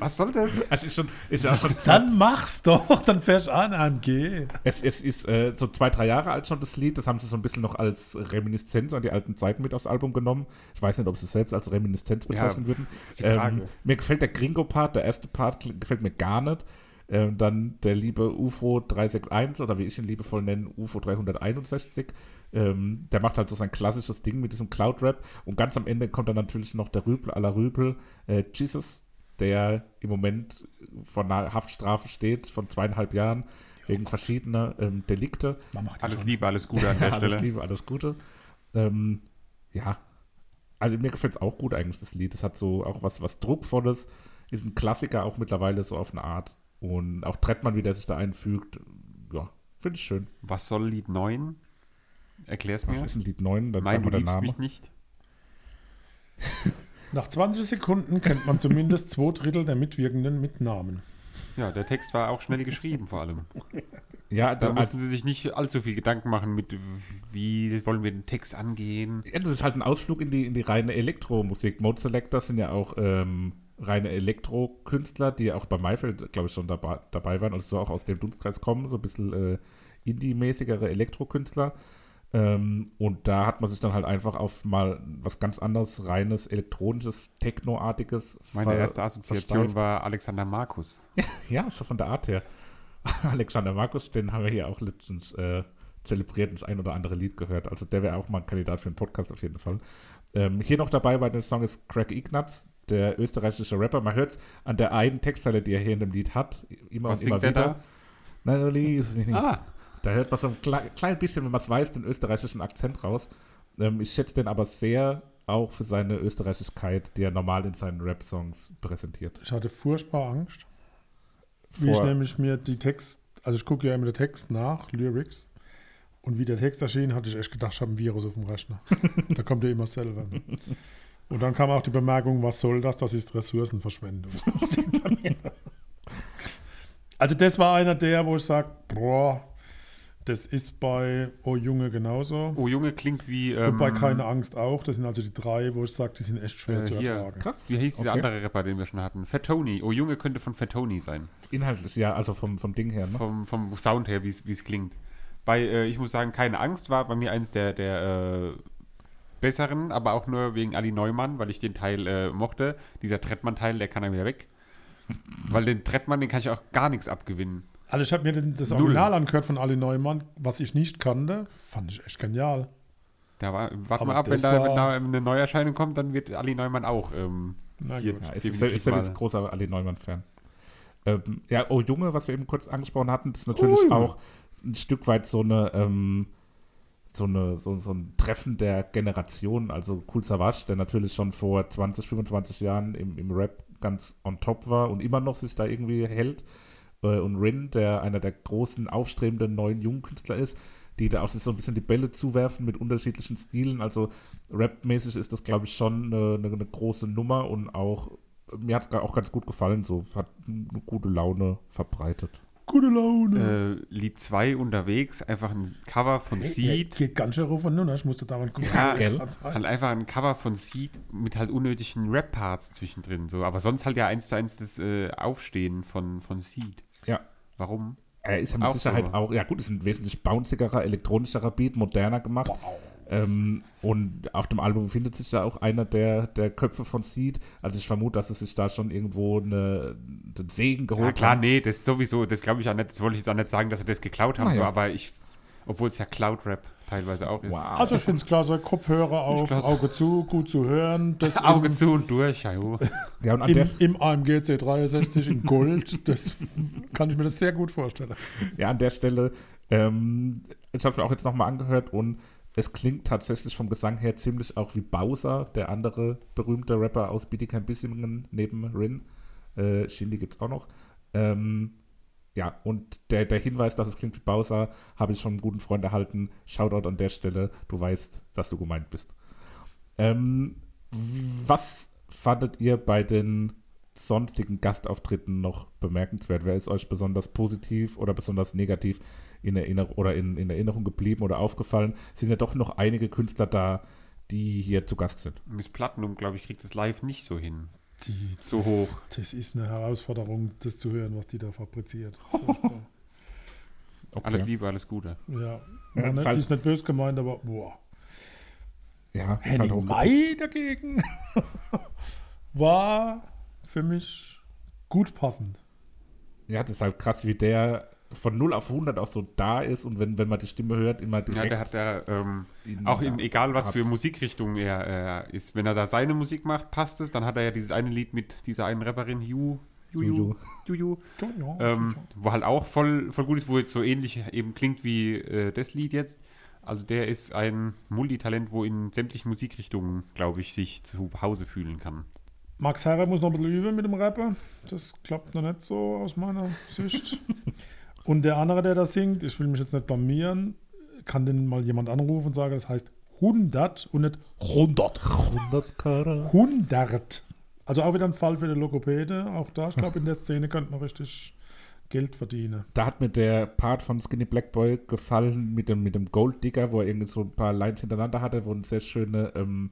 Was soll das? also ist, schon, ist ja auch schon Dann mach's doch, dann fährst du an AMG. Es, es ist äh, so zwei, drei Jahre alt schon das Lied. Das haben sie so ein bisschen noch als Reminiszenz an die alten Zeiten mit aufs Album genommen. Ich weiß nicht, ob sie es selbst als Reminiszenz bezeichnen würden. ist die Frage. Ähm, mir gefällt der Gringo-Part, der erste Part gefällt mir gar nicht. Ähm, dann der liebe UFO 361 oder wie ich ihn liebevoll nenne, UFO 361. Ähm, der macht halt so sein klassisches Ding mit diesem Cloud-Rap. Und ganz am Ende kommt dann natürlich noch der Rüpel aller Rüpel, äh, Jesus, der im Moment vor einer Haftstrafe steht von zweieinhalb Jahren wegen verschiedener ähm, Delikte. Man macht Alles schon. Liebe, alles Gute an <laughs> der alles Stelle. Liebe, alles Gute. Ähm, ja, also mir gefällt es auch gut eigentlich, das Lied. Es hat so auch was, was Druckvolles, ist ein Klassiker auch mittlerweile so auf eine Art. Und auch Trettmann, wie der sich da einfügt, ja, finde ich schön. Was soll Lied 9? Erklär's Was mir. ist ein Lied 9? Dann Nein, du liebst Name. mich nicht. <laughs> Nach 20 Sekunden kennt man zumindest zwei Drittel der Mitwirkenden mit Namen. Ja, der Text war auch schnell geschrieben vor allem. Ja, Da da, mussten sie sich nicht allzu viel Gedanken machen mit, wie wollen wir den Text angehen. ja, das ist halt ein Ausflug in die, in die reine Elektromusik. Mode Selector sind ja auch ähm, reine Elektrokünstler, die ja auch bei Maifeld, glaube ich, schon dabei, dabei waren, also so auch aus dem Dunstkreis kommen, so ein bisschen äh, Indie-mäßigere Elektrokünstler. Ähm, und da hat man sich dann halt einfach auf mal was ganz anderes, reines, elektronisches, Technoartiges Meine erste Assoziation versteift. war Alexander Markus. <laughs> Ja, schon von der Art her. <laughs> Alexander Markus, den haben wir hier auch letztens äh, zelebriert und das ein oder andere Lied gehört. Also der wäre auch mal ein Kandidat für einen Podcast auf jeden Fall. Ähm, hier noch dabei bei dem Song ist Craig Ignatz, der österreichische Rapper. Man hört an der einen Textzeile, die er hier in dem Lied hat, immer Was und immer wieder. Mich nicht. Ah, Da hört man so ein klei- klein bisschen, wenn man es weiß, den österreichischen Akzent raus. Ähm, ich schätze den aber sehr auch für seine Österreichischkeit, die er normal in seinen Rap-Songs präsentiert. Ich hatte furchtbar Angst, wie ich Vor- nämlich mir die Text, also ich gucke ja immer den Text nach, Lyrics, und wie der Text erschien, hatte ich echt gedacht, ich habe ein Virus auf dem Rechner. <laughs> da kommt ja immer selber. Ne? Und dann kam auch die Bemerkung, was soll das? Das ist Ressourcenverschwendung. <laughs> Also das war einer der, wo ich sage, boah, das ist bei Oh Junge genauso. oh Junge klingt wie. Und Ähm, bei Keine Angst auch. Das sind also die drei, wo ich sage, die sind echt schwer äh, zu hier. ertragen. Krass. Wie hieß dieser Okay. andere Rapper, den wir schon hatten? Fat Tony. Oh Junge könnte von Fat Tony sein. Inhaltlich, ja, also vom, vom Ding her. Ne? Vom, vom Sound her, wie es klingt. Bei, äh, ich muss sagen, keine Angst war bei mir eins der, der äh, besseren, aber auch nur wegen Ali Neumann, weil ich den Teil äh, mochte. Dieser Trettmann-Teil, der kann dann wieder weg. <laughs> weil den Trettmann, den kann ich auch gar nichts abgewinnen. Also ich habe mir das Null. Original angehört von Ali Neumann, was ich nicht kannte. Fand ich echt genial. Da war, warte Aber mal ab, wenn da, wenn da eine Neuerscheinung kommt, dann wird Ali Neumann auch ähm, Na hier gut. Ja, ich, bin jetzt großer Ali Neumann-Fan. Ähm, ja, Oh Junge, was wir eben kurz angesprochen hatten, ist natürlich Oh, auch ein Stück weit so eine, ähm, so, eine so, so ein Treffen der Generation. Also Cool Savage, der natürlich schon vor 20, 25 Jahren im, im Rap ganz on top war und immer noch sich da irgendwie hält. Äh, und Rin, der einer der großen, aufstrebenden neuen Jungkünstler ist, die da auch so ein bisschen die Bälle zuwerfen mit unterschiedlichen Stilen. Also rapmäßig ist das, glaube ich, schon eine, eine, eine große Nummer und auch mir hat es auch ganz gut gefallen, so hat eine gute Laune verbreitet. Gute Laune. Äh, Lied 2 unterwegs, einfach ein Cover von Hey, Seed. Geht ganz schön rauf und runter. Ich musste dauernd gucken. Ja, gell? halt einfach ein Cover von Seed mit halt unnötigen Rap-Parts zwischendrin. So. Aber sonst halt ja eins zu eins das äh, Aufstehen von, von Seed. Warum? Er ist ja mit Auch Sicherheit so. auch, ja gut, ist ein wesentlich bouncigerer, elektronischerer Beat, moderner gemacht. Ähm, und auf dem Album befindet sich da auch einer der, der Köpfe von Seed. Also ich vermute, dass es sich da schon irgendwo eine, den Segen geholt Ja klar, haben. nee, das sowieso, das glaube ich auch nicht, das wollte ich jetzt auch nicht sagen, dass sie das geklaut haben, Naja. so, aber ich, obwohl es ja Cloud-Rap teilweise auch ist. Wow. Also ich finde es klasse, Kopfhörer auf, klasse. Auge zu, gut zu hören. Das <laughs> Auge im, zu und durch, ja. <laughs> Ja, und im, im AMG C63 in Gold. <laughs> Das kann ich mir das sehr gut vorstellen. ja, an der Stelle, ähm, ich habe mir auch jetzt nochmal angehört und es klingt tatsächlich vom Gesang her ziemlich auch wie Bowser, der andere berühmte Rapper aus Bietigheim Bissingen neben Rin. Äh, Shindy gibt es auch noch. Ähm, ja, und der, der Hinweis, dass es klingt wie Bowser, habe ich von einem guten Freund erhalten. Shoutout an der Stelle, du weißt, dass du gemeint bist. Ähm, was fandet ihr bei den sonstigen Gastauftritten noch bemerkenswert? Wer ist euch besonders positiv oder besonders negativ in Erinnerung oder in, in Erinnerung geblieben oder aufgefallen? Es sind ja doch noch einige Künstler da, die hier zu Gast sind. Miss Platinum, glaube ich, kriegt das live nicht so hin. Die, So hoch. das ist eine Herausforderung, das zu hören, was die da fabriziert. <laughs> Okay. Alles Liebe, alles Gute. ja, Ja, nicht, ist nicht böse gemeint, aber boah. Ja, halt Henning hochgepusht. Mai dagegen <laughs> war für mich gut passend. Ja, das ist halt krass, wie der von 0 auf 100 auch so da ist und wenn, wenn man die Stimme hört, immer Ja, direkt. der hat ja, ähm, auch in, ja, egal was hat. für Musikrichtung er, er ist, wenn er da seine Musik macht, passt es. Dann hat er ja dieses eine Lied mit dieser einen Rapperin, Ju, Ju, Ju, Ju, Ju, ähm, wo halt auch voll, voll gut ist, wo jetzt so ähnlich eben klingt wie äh, das Lied jetzt. Also der ist ein Multitalent, wo in sämtlichen Musikrichtungen, glaube ich, sich zu Hause fühlen kann. Max Herrer muss noch ein bisschen üben mit dem Rapper. Das klappt noch nicht so aus meiner Sicht. <laughs> Und der andere, der das singt, ich will mich jetzt nicht blamieren, kann den mal jemand anrufen und sagen, das heißt 100 und nicht 100. 100 Kara. 100. Also auch wieder ein Fall für die Logopäde. Auch da, ich glaube, in der Szene könnte man richtig Geld verdienen. Da hat mir der Part von Skinny Black Boy gefallen mit dem, mit dem Gold Digger, wo er irgendwie so ein paar Lines hintereinander hatte, wo ein sehr schöne, ähm,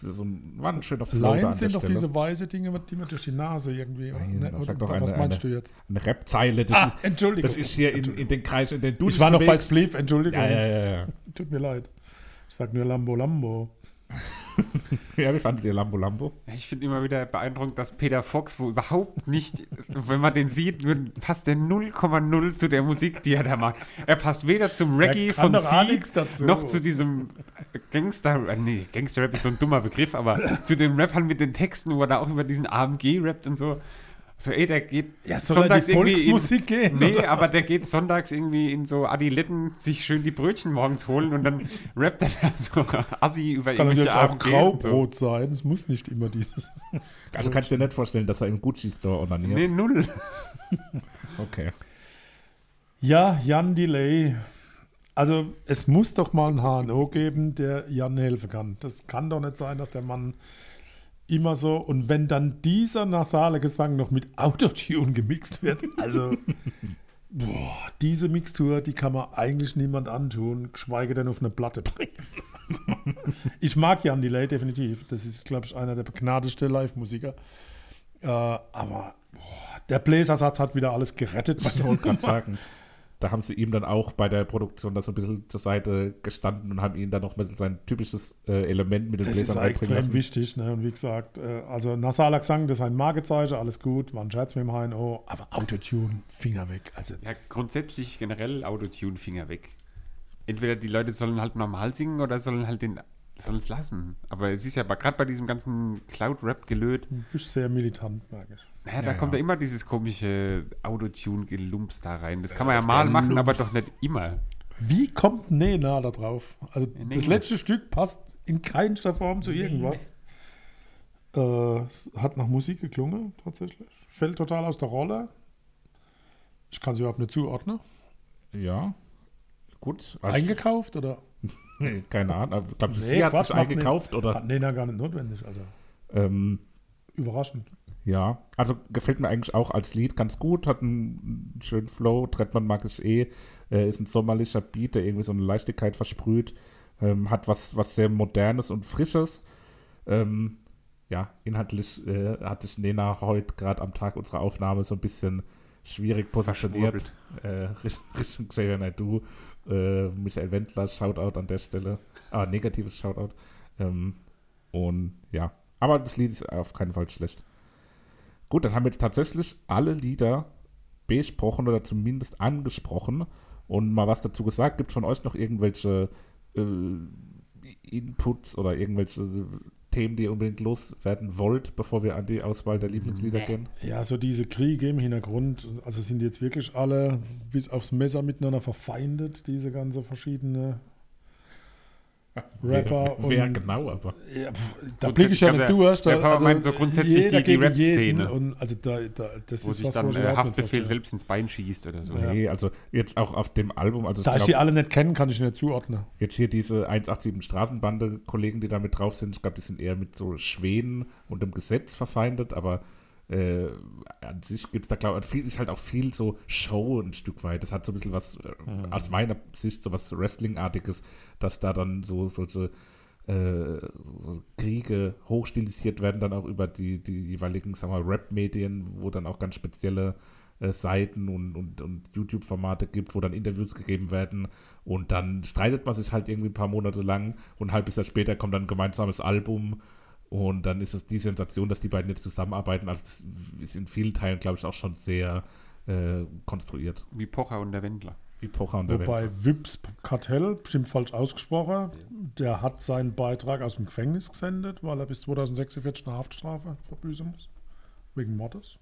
so so ein, war ein schöner Flow Lines sind doch Stelle. diese weiße Dinge, die man durch die Nase irgendwie. Nein, ne, oder, sagt doch was eine- meinst eine- du jetzt? Eine Rap-Zeile, das, Ah, ist, Entschuldigung. das ist hier in, in den Kreis, in den du ich war noch bei bewegst. Spliff, Entschuldigung. Ja, ja, ja. Tut mir leid. Ich sag nur Lambo Lambo. <laughs> Ja, wie fandet ihr Lambo Lambo? Ich finde immer wieder beeindruckend, dass Peter Fox, wo überhaupt nicht, wenn man den sieht, passt der 0,0 zu der Musik, die er da macht. Er passt weder zum Reggae von dazu. noch zu diesem Gangster, äh, nee, Gangster-Rap ist so ein dummer Begriff, aber zu dem Rap halt mit den Texten, wo er da auch über diesen AMG rappt und so. So, ey, der geht Ja, soll die irgendwie Volksmusik in, gehen, Nee, oder? aber der geht sonntags irgendwie in so Adiletten sich schön die Brötchen morgens holen und dann <laughs> rappt er da so assi über Kann irgendwelche natürlich auch und so. Graubrot sein. Es muss nicht immer dieses. <laughs> Also kannst du dir nicht vorstellen, dass er im Gucci-Store onaniert? Nee, null. <laughs> Okay. Ja, Jan Delay. Also, es muss doch mal einen HNO geben, der Jan helfen kann. Das kann doch nicht sein, dass der Mann immer so. Und wenn dann dieser nasale Gesang noch mit Autotune gemixt wird, <laughs> also. Boah, diese Mixtur, die kann man eigentlich niemand antun, geschweige denn auf eine Platte bringen. Also, <laughs> ich mag Jan Delay definitiv. Das ist, glaube ich, einer der begnadeste Live-Musiker. Äh, aber boah, der Bläsersatz hat wieder alles gerettet. Ich wollte gerade sagen, da haben sie ihm dann auch bei der Produktion da so ein bisschen zur Seite gestanden und haben ihn dann noch mit sein typisches äh, Element mit den Das ist Bläsern ja einbringen extrem lassen. wichtig. Ne? Und wie gesagt, äh, also nasaler Gesang, das ist ein Markezeichen, alles gut, war ein Scherz mit dem HNO, aber Autotune, Finger weg. Also Ja, grundsätzlich generell Autotune-Finger weg. Entweder die Leute sollen halt normal singen oder sollen halt den sollen es lassen. Aber es ist ja gerade bei diesem ganzen Cloud-Rap gelöt. du bist sehr militant, merke ich. Ja, da Ja, kommt ja. immer dieses komische Autotune-Gelumps da rein. Das kann man ja mal machen, aber doch nicht immer. Wie kommt Nena da drauf? Also Nee. das letzte Stück passt in keinster Form zu irgendwas. Äh, hat nach Musik geklungen, tatsächlich. Fällt total aus der Rolle. Ich kann sie überhaupt nicht zuordnen. Ja. Gut. Also, Eingekauft oder <laughs> keine Ahnung. Ich glaube, Nee, sie hat Quatsch, sich macht eingekauft oder. hat Nena gar nicht notwendig. Also Ähm, überraschend. Ja, also gefällt mir eigentlich auch als Lied ganz gut, hat einen schönen Flow, Trettmann mag ich eh, äh, ist ein sommerlicher Beat, der irgendwie so eine Leichtigkeit versprüht, ähm, hat was, was sehr Modernes und Frisches. Ähm, ja, inhaltlich äh, hat sich Nena heute gerade am Tag unserer Aufnahme so ein bisschen schwierig positioniert. Äh, Richtung Xavier Naidoo, äh, Michael Wendler, Shoutout an der Stelle, ah, negatives Shoutout. Ähm, und ja, aber das Lied ist auf keinen Fall schlecht. Gut, dann haben wir jetzt tatsächlich alle Lieder besprochen oder zumindest angesprochen und mal was dazu gesagt. Gibt es von euch noch irgendwelche äh, Inputs oder irgendwelche Themen, die ihr unbedingt loswerden wollt, bevor wir an die Auswahl der Lieblingslieder gehen? Ja, so diese Kriege im Hintergrund, also sind jetzt wirklich alle bis aufs Messer miteinander verfeindet, diese ganze verschiedene Rapper wer, wer und- genau, aber. Ja, pff, da blicke ich ja nicht der- durch. Da, der Papa meint so grundsätzlich die- die Rap-Szene. Und also da, da, das Wo ist sich was, dann äh, Haftbefehl selbst ins Bein schießt oder so. Ja. Nee, also jetzt auch auf dem Album, also Da ich ich die alle nicht kenne, kann ich nicht zuordnen. jetzt hier diese 187 Straßenbande-Kollegen, die da mit drauf sind, ich glaube, die sind eher mit so Schweden und dem Gesetz verfeindet, aber äh, an sich gibt es da, glaube ich, ist halt auch viel so Show ein Stück weit. Das hat so ein bisschen was, äh, aus meiner Sicht, so was Wrestling-artiges, dass da dann so solche äh, so Kriege hochstilisiert werden, dann auch über die, die jeweiligen, sagen wir, mal, Rap-Medien, wo dann auch ganz spezielle äh, Seiten und, und, und YouTube-Formate gibt, wo dann Interviews gegeben werden und dann streitet man sich halt irgendwie ein paar Monate lang und ein halbes Jahr später kommt dann ein gemeinsames Album und dann ist es die Sensation, dass die beiden jetzt zusammenarbeiten. Also das ist in vielen Teilen, glaube ich, auch schon sehr äh, konstruiert. Wie Pocher und der Wendler. Wie Pocher und der Wobei Wendler. Wips Kartell, bestimmt falsch ausgesprochen, der hat seinen Beitrag aus dem Gefängnis gesendet, weil er bis 2046 eine Haftstrafe verbüßen muss. Wegen Mordes.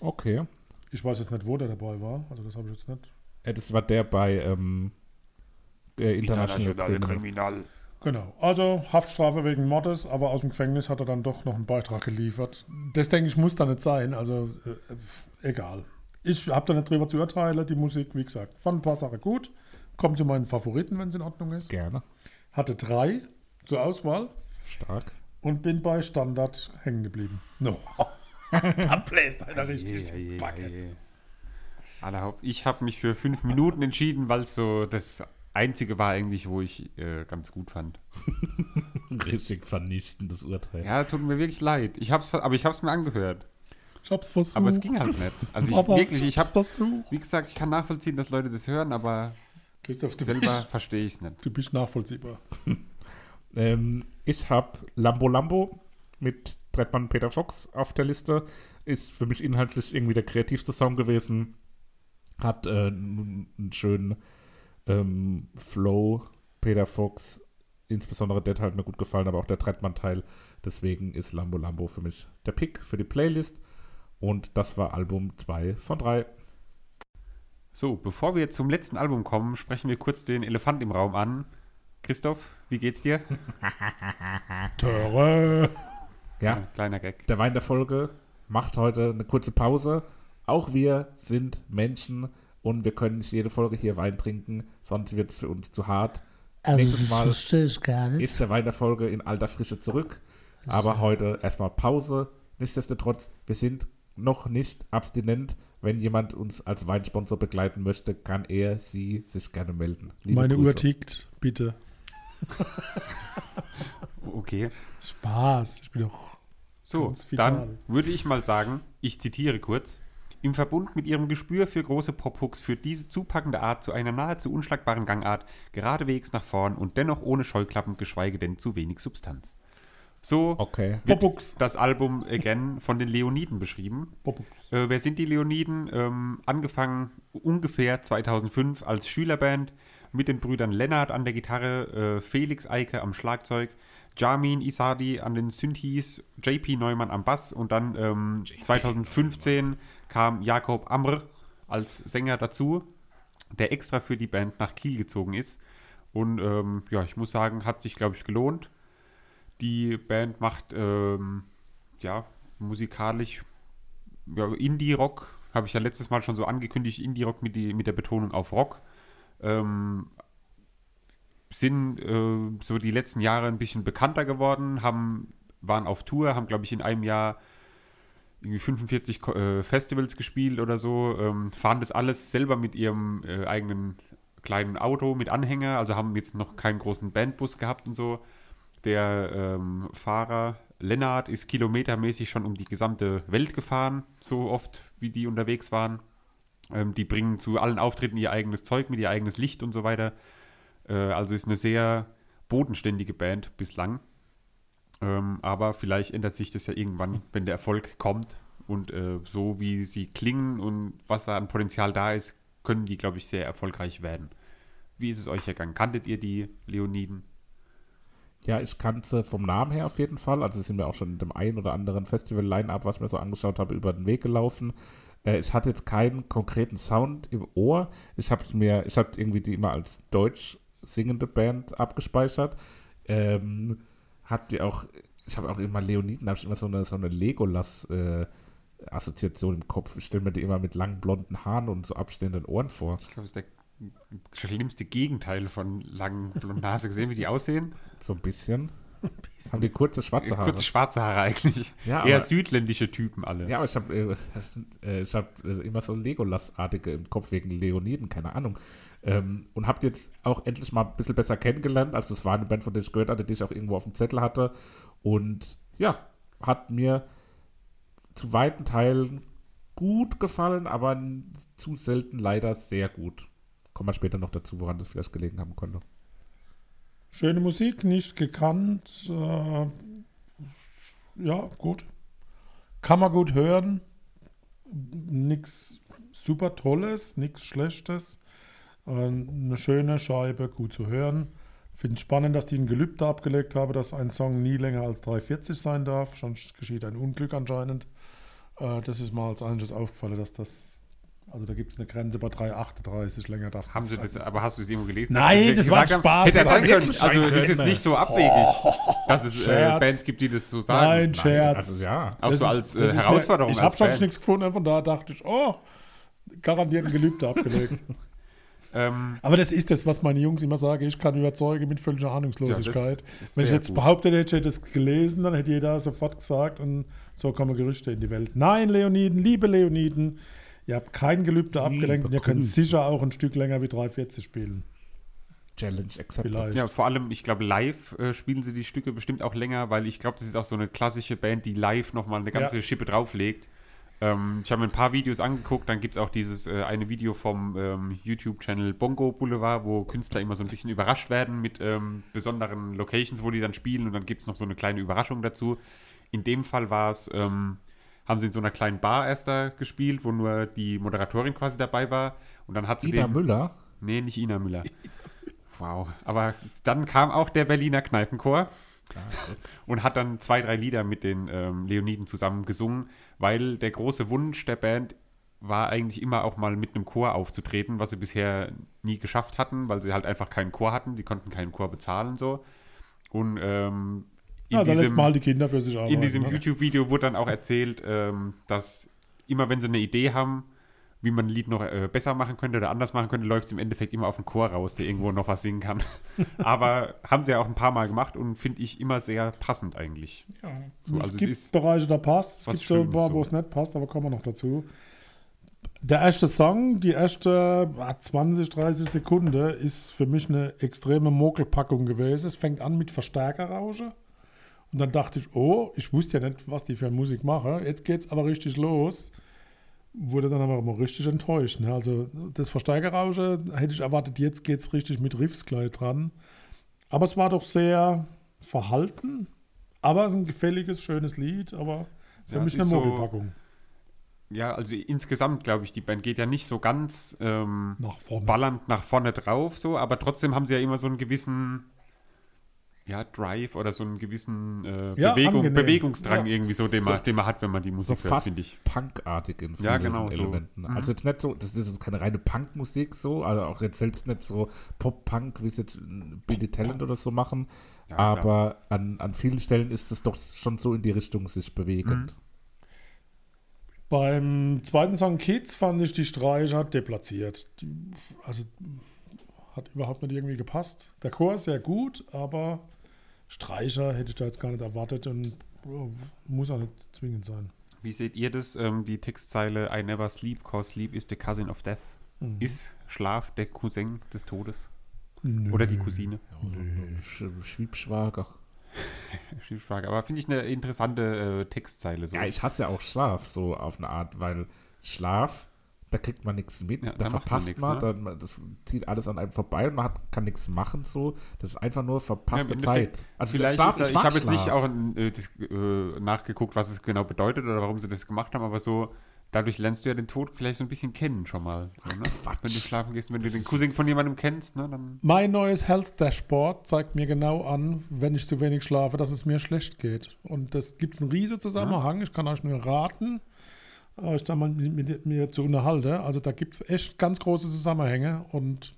Okay. Ich weiß jetzt nicht, wo der dabei war. Also das habe ich jetzt nicht. Äh, das war der bei ähm, äh, International, Criminal. Kriminal. Genau. Also Haftstrafe wegen Mordes, aber aus dem Gefängnis hat er dann doch noch einen Beitrag geliefert. Das denke ich muss da nicht sein. Also äh, egal. Ich habe da nicht drüber zu urteilen. Die Musik, wie gesagt, fand ein paar Sachen gut. Kommt zu meinen Favoriten, wenn es in Ordnung ist. Gerne. Hatte drei zur Auswahl Stark. und bin bei Standard hängen geblieben. No. <laughs> da bläst einer richtig Yeah, yeah, yeah. Allerhaupt- Ich habe mich für fünf Minuten entschieden, weil es so das einzige war eigentlich, wo ich äh, ganz gut fand. <laughs> Richtig vernichtendes Urteil. Ja, tut mir wirklich leid. Ich hab's, aber ich habe es mir angehört. Ich hab's versucht. Aber es ging halt nicht. Also ich Aber wirklich, ich hab's habe, versucht. wie gesagt, ich kann nachvollziehen, dass Leute das hören, aber Christoph, du selber verstehe ich es nicht. du bist nachvollziehbar. <laughs> Ähm, ich habe Lambo Lambo mit Trettmann und Peter Fox auf der Liste. Ist für mich inhaltlich irgendwie der kreativste Song gewesen. Hat äh, einen schönen ähm, Flow. Peter Fox, insbesondere der Teil hat mir gut gefallen, aber auch der Trettmann-Teil. Deswegen ist Lambo Lambo für mich der Pick für die Playlist. Und das war Album 2 von 3. So, bevor wir zum letzten Album kommen, sprechen wir kurz den Elefant im Raum an. Christoph, wie geht's dir? <laughs> Töre. Ja, Kleiner Gag. Der Wein der Folge macht heute eine kurze Pause. Auch wir sind Menschen und wir können nicht jede Folge hier Wein trinken, sonst wird es für uns zu hart. Also Nächstes das Mal verstehe ich gar nicht. ist der Wein der Folge in alter Frische zurück. Aber heute erstmal Pause. Nichtsdestotrotz, wir sind noch nicht abstinent. Wenn jemand uns als Weinsponsor begleiten möchte, kann er, sie sich gerne melden. Liebe Meine Grüße. Uhr tickt, bitte. <laughs> Okay. Spaß. Ich bin doch. So, dann würde ich mal sagen, ich zitiere kurz. Im Verbund mit ihrem Gespür für große Pophooks führt diese zupackende Art zu einer nahezu unschlagbaren Gangart, geradewegs nach vorn und dennoch ohne Scheuklappen, geschweige denn zu wenig Substanz. So Okay. wird Pophooks. das Album Again von den Leoniden beschrieben. Äh, wer sind die Leoniden? Ähm, angefangen ungefähr 2005 als Schülerband mit den Brüdern Lennart an der Gitarre, äh, Felix Eike am Schlagzeug, Jamin Isadi an den Synthes, JP Neumann am Bass und dann ähm, 2015 kam Jakob Amr als Sänger dazu, der extra für die Band nach Kiel gezogen ist. Und ähm, ja, ich muss sagen, hat sich, glaube ich, gelohnt. Die Band macht ähm, ja musikalisch ja, Indie-Rock, habe ich ja letztes Mal schon so angekündigt, Indie-Rock mit, mit der Betonung auf Rock. Ähm, sind äh, so die letzten Jahre ein bisschen bekannter geworden, haben, waren auf Tour, haben, glaube ich, in einem Jahr irgendwie 45 äh, Festivals gespielt oder so, ähm, fahren das alles selber mit ihrem äh, eigenen kleinen Auto mit Anhänger, also haben jetzt noch keinen großen Bandbus gehabt und so. Der ähm, Fahrer Lennart ist kilometermäßig schon um die gesamte Welt gefahren, so oft wie die unterwegs waren. Ähm, die bringen zu allen Auftritten ihr eigenes Zeug mit, ihr eigenes Licht und so weiter. Äh, also ist eine sehr bodenständige Band bislang. Ähm, aber vielleicht ändert sich das ja irgendwann, wenn der Erfolg kommt. Und äh, so wie sie klingen und was da an Potenzial da ist, können die, glaube ich, sehr erfolgreich werden. Wie ist es euch ergangen? Kanntet ihr die Leoniden? Ja, ich kannte vom Namen her auf jeden Fall. Also sind mir auch schon in dem einen oder anderen Festival-Line-Up, was ich mir so angeschaut habe, über den Weg gelaufen. Äh, ich hatte jetzt keinen konkreten Sound im Ohr. Ich habe mir, ich habe irgendwie die immer als deutsch singende Band abgespeichert. Ähm, hat die auch, ich habe auch immer Leoniden, habe ich immer so eine, so eine Legolas äh, Assoziation im Kopf. Ich stelle mir die immer mit langen blonden Haaren und so abstehenden Ohren vor. Ich glaube, das ist der schlimmste Gegenteil von langen blonden Haaren. Hast du gesehen, wie die aussehen? So ein bisschen. Haben die kurze schwarze Haare? Kurze schwarze Haare eigentlich. Ja, Eher aber- südländische Typen alle. Ja, aber ich habe äh, äh, ich hab, äh, immer so Legolas-artige im Kopf wegen Leoniden, keine Ahnung. Ähm, und habe jetzt auch endlich mal ein bisschen besser kennengelernt. Also es war eine Band, von der ich gehört hatte, die ich auch irgendwo auf dem Zettel hatte. Und ja, hat mir zu weiten Teilen gut gefallen, aber zu selten leider sehr gut. Kommen wir später noch dazu, woran das vielleicht gelegen haben konnte. Schöne Musik, nicht gekannt. Äh, ja, gut. Kann man gut hören. Nichts super Tolles, nichts Schlechtes. Äh, eine schöne Scheibe, gut zu hören. Finde es spannend, dass die ein Gelübde abgelegt haben, dass ein Song nie länger als 3,40 sein darf. Sonst geschieht ein Unglück anscheinend. Äh, das ist mal als eines aufgefallen, dass das. Also da gibt es eine Grenze bei 3,38 länger darf Haben sie das, aber hast du es irgendwo gelesen? Nein, das war gesagt haben? Spaß. Hätte Das sein war können. Also das ist können. nicht so abwegig, dass es äh. Bands gibt, die das so sagen. Nein, Scherz. Also ja. Auch so als äh, ist mir- Herausforderung Ich habe schon nichts gefunden, von da dachte ich, oh, garantiert ein Gelübde abgelegt. <laughs> Ähm, Aber das ist das, was meine Jungs immer sagen, ich kann überzeugen mit völliger Ahnungslosigkeit. Ja, Wenn ich jetzt gut. behauptet hätte, ich hätte es gelesen, dann hätte jeder sofort gesagt und so kommen Gerüchte in die Welt. Nein, Leoniden, liebe Leoniden, ihr habt kein Gelübde abgelenkt und ihr könnt sicher auch ein Stück länger wie 3,40 spielen. Challenge accepted. Vielleicht. ja, vor allem, ich glaube, live äh, spielen sie die Stücke bestimmt auch länger, weil ich glaube, das ist auch so eine klassische Band, die live nochmal eine ganze Ja. Schippe drauflegt. Ähm, ich habe mir ein paar Videos angeguckt, dann gibt es auch dieses äh, eine Video vom ähm, YouTube-Channel Bongo Boulevard, wo Künstler immer so ein bisschen überrascht werden mit ähm, besonderen Locations, wo die dann spielen und dann gibt es noch so eine kleine Überraschung dazu. In dem Fall war es, ähm, haben sie in so einer kleinen Bar erst da gespielt, wo nur die Moderatorin quasi dabei war und dann hat sie Ida den, Müller. Nee, nicht Ina Müller. Wow. Aber dann kam auch der Berliner Kneipenchor und hat dann zwei, drei Lieder mit den ähm, Leoniden zusammen gesungen, weil der große Wunsch der Band war eigentlich immer auch mal mit einem Chor aufzutreten, was sie bisher nie geschafft hatten, weil sie halt einfach keinen Chor hatten. Die konnten keinen Chor bezahlen so. Und ähm, in Ja, diesem, mal die Kinder für sich arbeiten. in diesem ne? YouTube-Video wurde dann auch erzählt, ähm, dass immer wenn sie eine Idee haben, wie man ein Lied noch äh, besser machen könnte oder anders machen könnte, läuft es im Endeffekt immer auf den Chor raus, der irgendwo noch was singen kann. <laughs> Aber haben sie ja auch ein paar Mal gemacht und finde ich immer sehr passend eigentlich. So, es also es gibt ist Bereiche, da passt. Es gibt so ein paar, wo es nicht passt, aber kommen wir noch dazu. Der erste Song, die erste ah, 20, 30 Sekunden, ist für mich eine extreme Mogelpackung gewesen. Es fängt an mit Verstärkerrauschen. Und dann dachte ich, oh, ich wusste ja nicht, was die für Musik machen. Jetzt geht's aber richtig los. Wurde dann aber mal richtig enttäuscht. Ne? Also das Verstärkerrauschen hätte ich erwartet, jetzt geht's richtig mit Riffs gleich dran. Aber es war doch sehr verhalten. Aber es ist ein gefälliges, schönes Lied, aber für Ja, mich es eine ist so- Mogelpackung. ja, also insgesamt glaube ich, die Band geht ja nicht so ganz ähm, Nach vorne. ballernd nach vorne drauf, so, aber trotzdem haben sie ja immer so einen gewissen, ja, Drive oder so einen gewissen äh, Ja, Bewegung. Bewegungsdrang Ja. irgendwie so, den, So- man, den man hat, wenn man die so Musik hört, fast finde ich. punkartig in vielen Ja, genau, so. Elementen. Mhm. Also jetzt nicht so, das ist keine reine Punkmusik so, also auch jetzt selbst nicht so Pop-Punk, wie es jetzt Billy Talent oder so machen, Ja, aber an, an vielen Stellen ist es doch schon so in die Richtung sich bewegend. Beim zweiten Song Kids fand ich die Streicher deplatziert. Die, also hat überhaupt nicht irgendwie gepasst. Der Chor ist sehr gut, aber Streicher hätte ich da jetzt gar nicht erwartet und muss auch nicht zwingend sein. Wie seht ihr das? Ähm, die Textzeile I never sleep, cause sleep is the cousin of death. Mhm. Ist Schlaf der Cousin des Todes? Nö. Oder die Cousine? Sch Schwiebschwager. Frage. <laughs> Aber finde ich eine interessante äh, Textzeile. So. Ja, ich hasse ja auch Schlaf so auf eine Art, weil Schlaf, da kriegt man nichts mit, Ja, da, da macht man verpasst nichts, man, ne? dann, das zieht alles an einem vorbei und man hat, kann nichts machen so. Das ist einfach nur verpasste Ja, Zeit. Also Vielleicht Schlaf, ist da, ich mag habe jetzt nicht auch äh, das, äh, nachgeguckt, was es genau bedeutet oder warum sie das gemacht haben, aber so, dadurch lernst du ja den Tod vielleicht so ein bisschen kennen schon mal. So, ne? Wenn du schlafen gehst, wenn du den Cousin von jemandem kennst, ne, dann. Mein neues Health Dashboard zeigt mir genau an, wenn ich zu wenig schlafe, dass es mir schlecht geht. Und das gibt einen riesen Zusammenhang. Ich kann euch nur raten, euch da mal mit, mit mir zu unterhalten. Also da gibt es echt ganz große Zusammenhänge und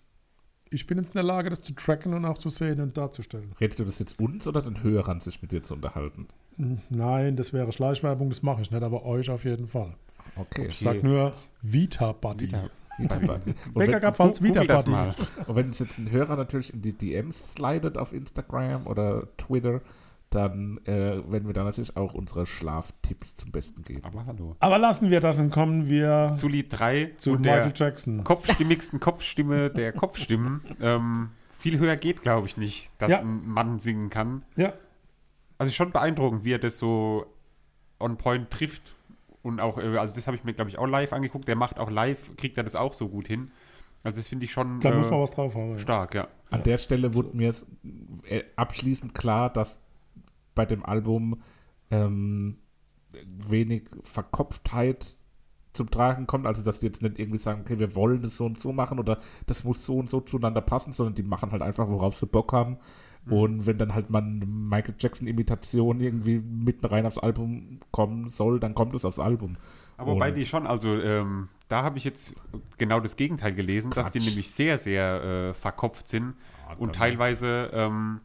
ich bin jetzt in der Lage, das zu tracken und auch zu sehen und darzustellen. Redest du das jetzt uns oder den Hörern, sich mit dir zu unterhalten? Nein, das wäre Schleichwerbung, das mache ich nicht, aber euch auf jeden Fall. Okay. Ich sag nur Vita Buddy. Ja. Vita <laughs> wenn, gab Google Vita Buddy. und wenn es jetzt ein Hörer natürlich in die DMs slidet auf Instagram oder Twitter, dann äh, werden wir da natürlich auch unsere Schlaftipps zum Besten geben. Aber hallo. Aber lassen wir das und kommen wir Zu Lied 3 zu und Michael der Jackson. kopfstimmigsten Kopfstimme der Kopfstimmen. <laughs> ähm, viel höher geht, glaube ich, nicht, dass Ja. ein Mann singen kann. Ja, Also schon beeindruckend, wie er das so on point trifft. Und auch, äh, also das habe ich mir, glaube ich, auch live angeguckt. Der macht auch live, kriegt er das auch so gut hin. Also das finde ich schon da äh, muss man was drauf haben. stark, ja. An der Stelle wurde mir äh, abschließend klar, dass bei dem Album ähm, wenig Verkopftheit zum Tragen kommt. Also, dass die jetzt nicht irgendwie sagen, okay, wir wollen das so und so machen oder das muss so und so zueinander passen, sondern die machen halt einfach, worauf sie Bock haben. Und wenn dann halt mal eine Michael Jackson-Imitation irgendwie mitten rein aufs Album kommen soll, dann kommt es aufs Album. Aber wobei die schon, also ähm, da habe ich jetzt genau das Gegenteil gelesen, dass die Quatsch. nämlich sehr, sehr äh, verkopft sind Ah, und teilweise ähm,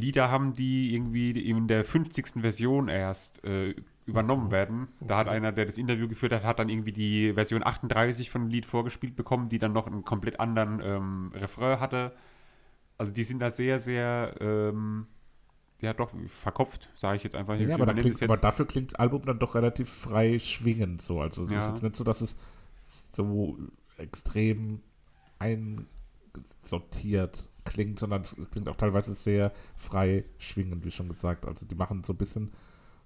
Lieder haben, die irgendwie in der 50. Version erst äh, übernommen werden. Da hat einer, der das Interview geführt hat, hat dann irgendwie die Version 38 von dem Lied vorgespielt bekommen, die dann noch einen komplett anderen ähm, Refrain hatte. Also die sind da sehr, sehr, ähm, ja doch, verkopft, sage ich jetzt einfach. Ja, aber, klingt, aber dafür klingt das Album dann doch relativ frei schwingend so. Also es Ja. ist jetzt nicht so, dass es so extrem einsortiert klingt, sondern es klingt auch teilweise sehr frei schwingend, wie schon gesagt. Also die machen so ein bisschen,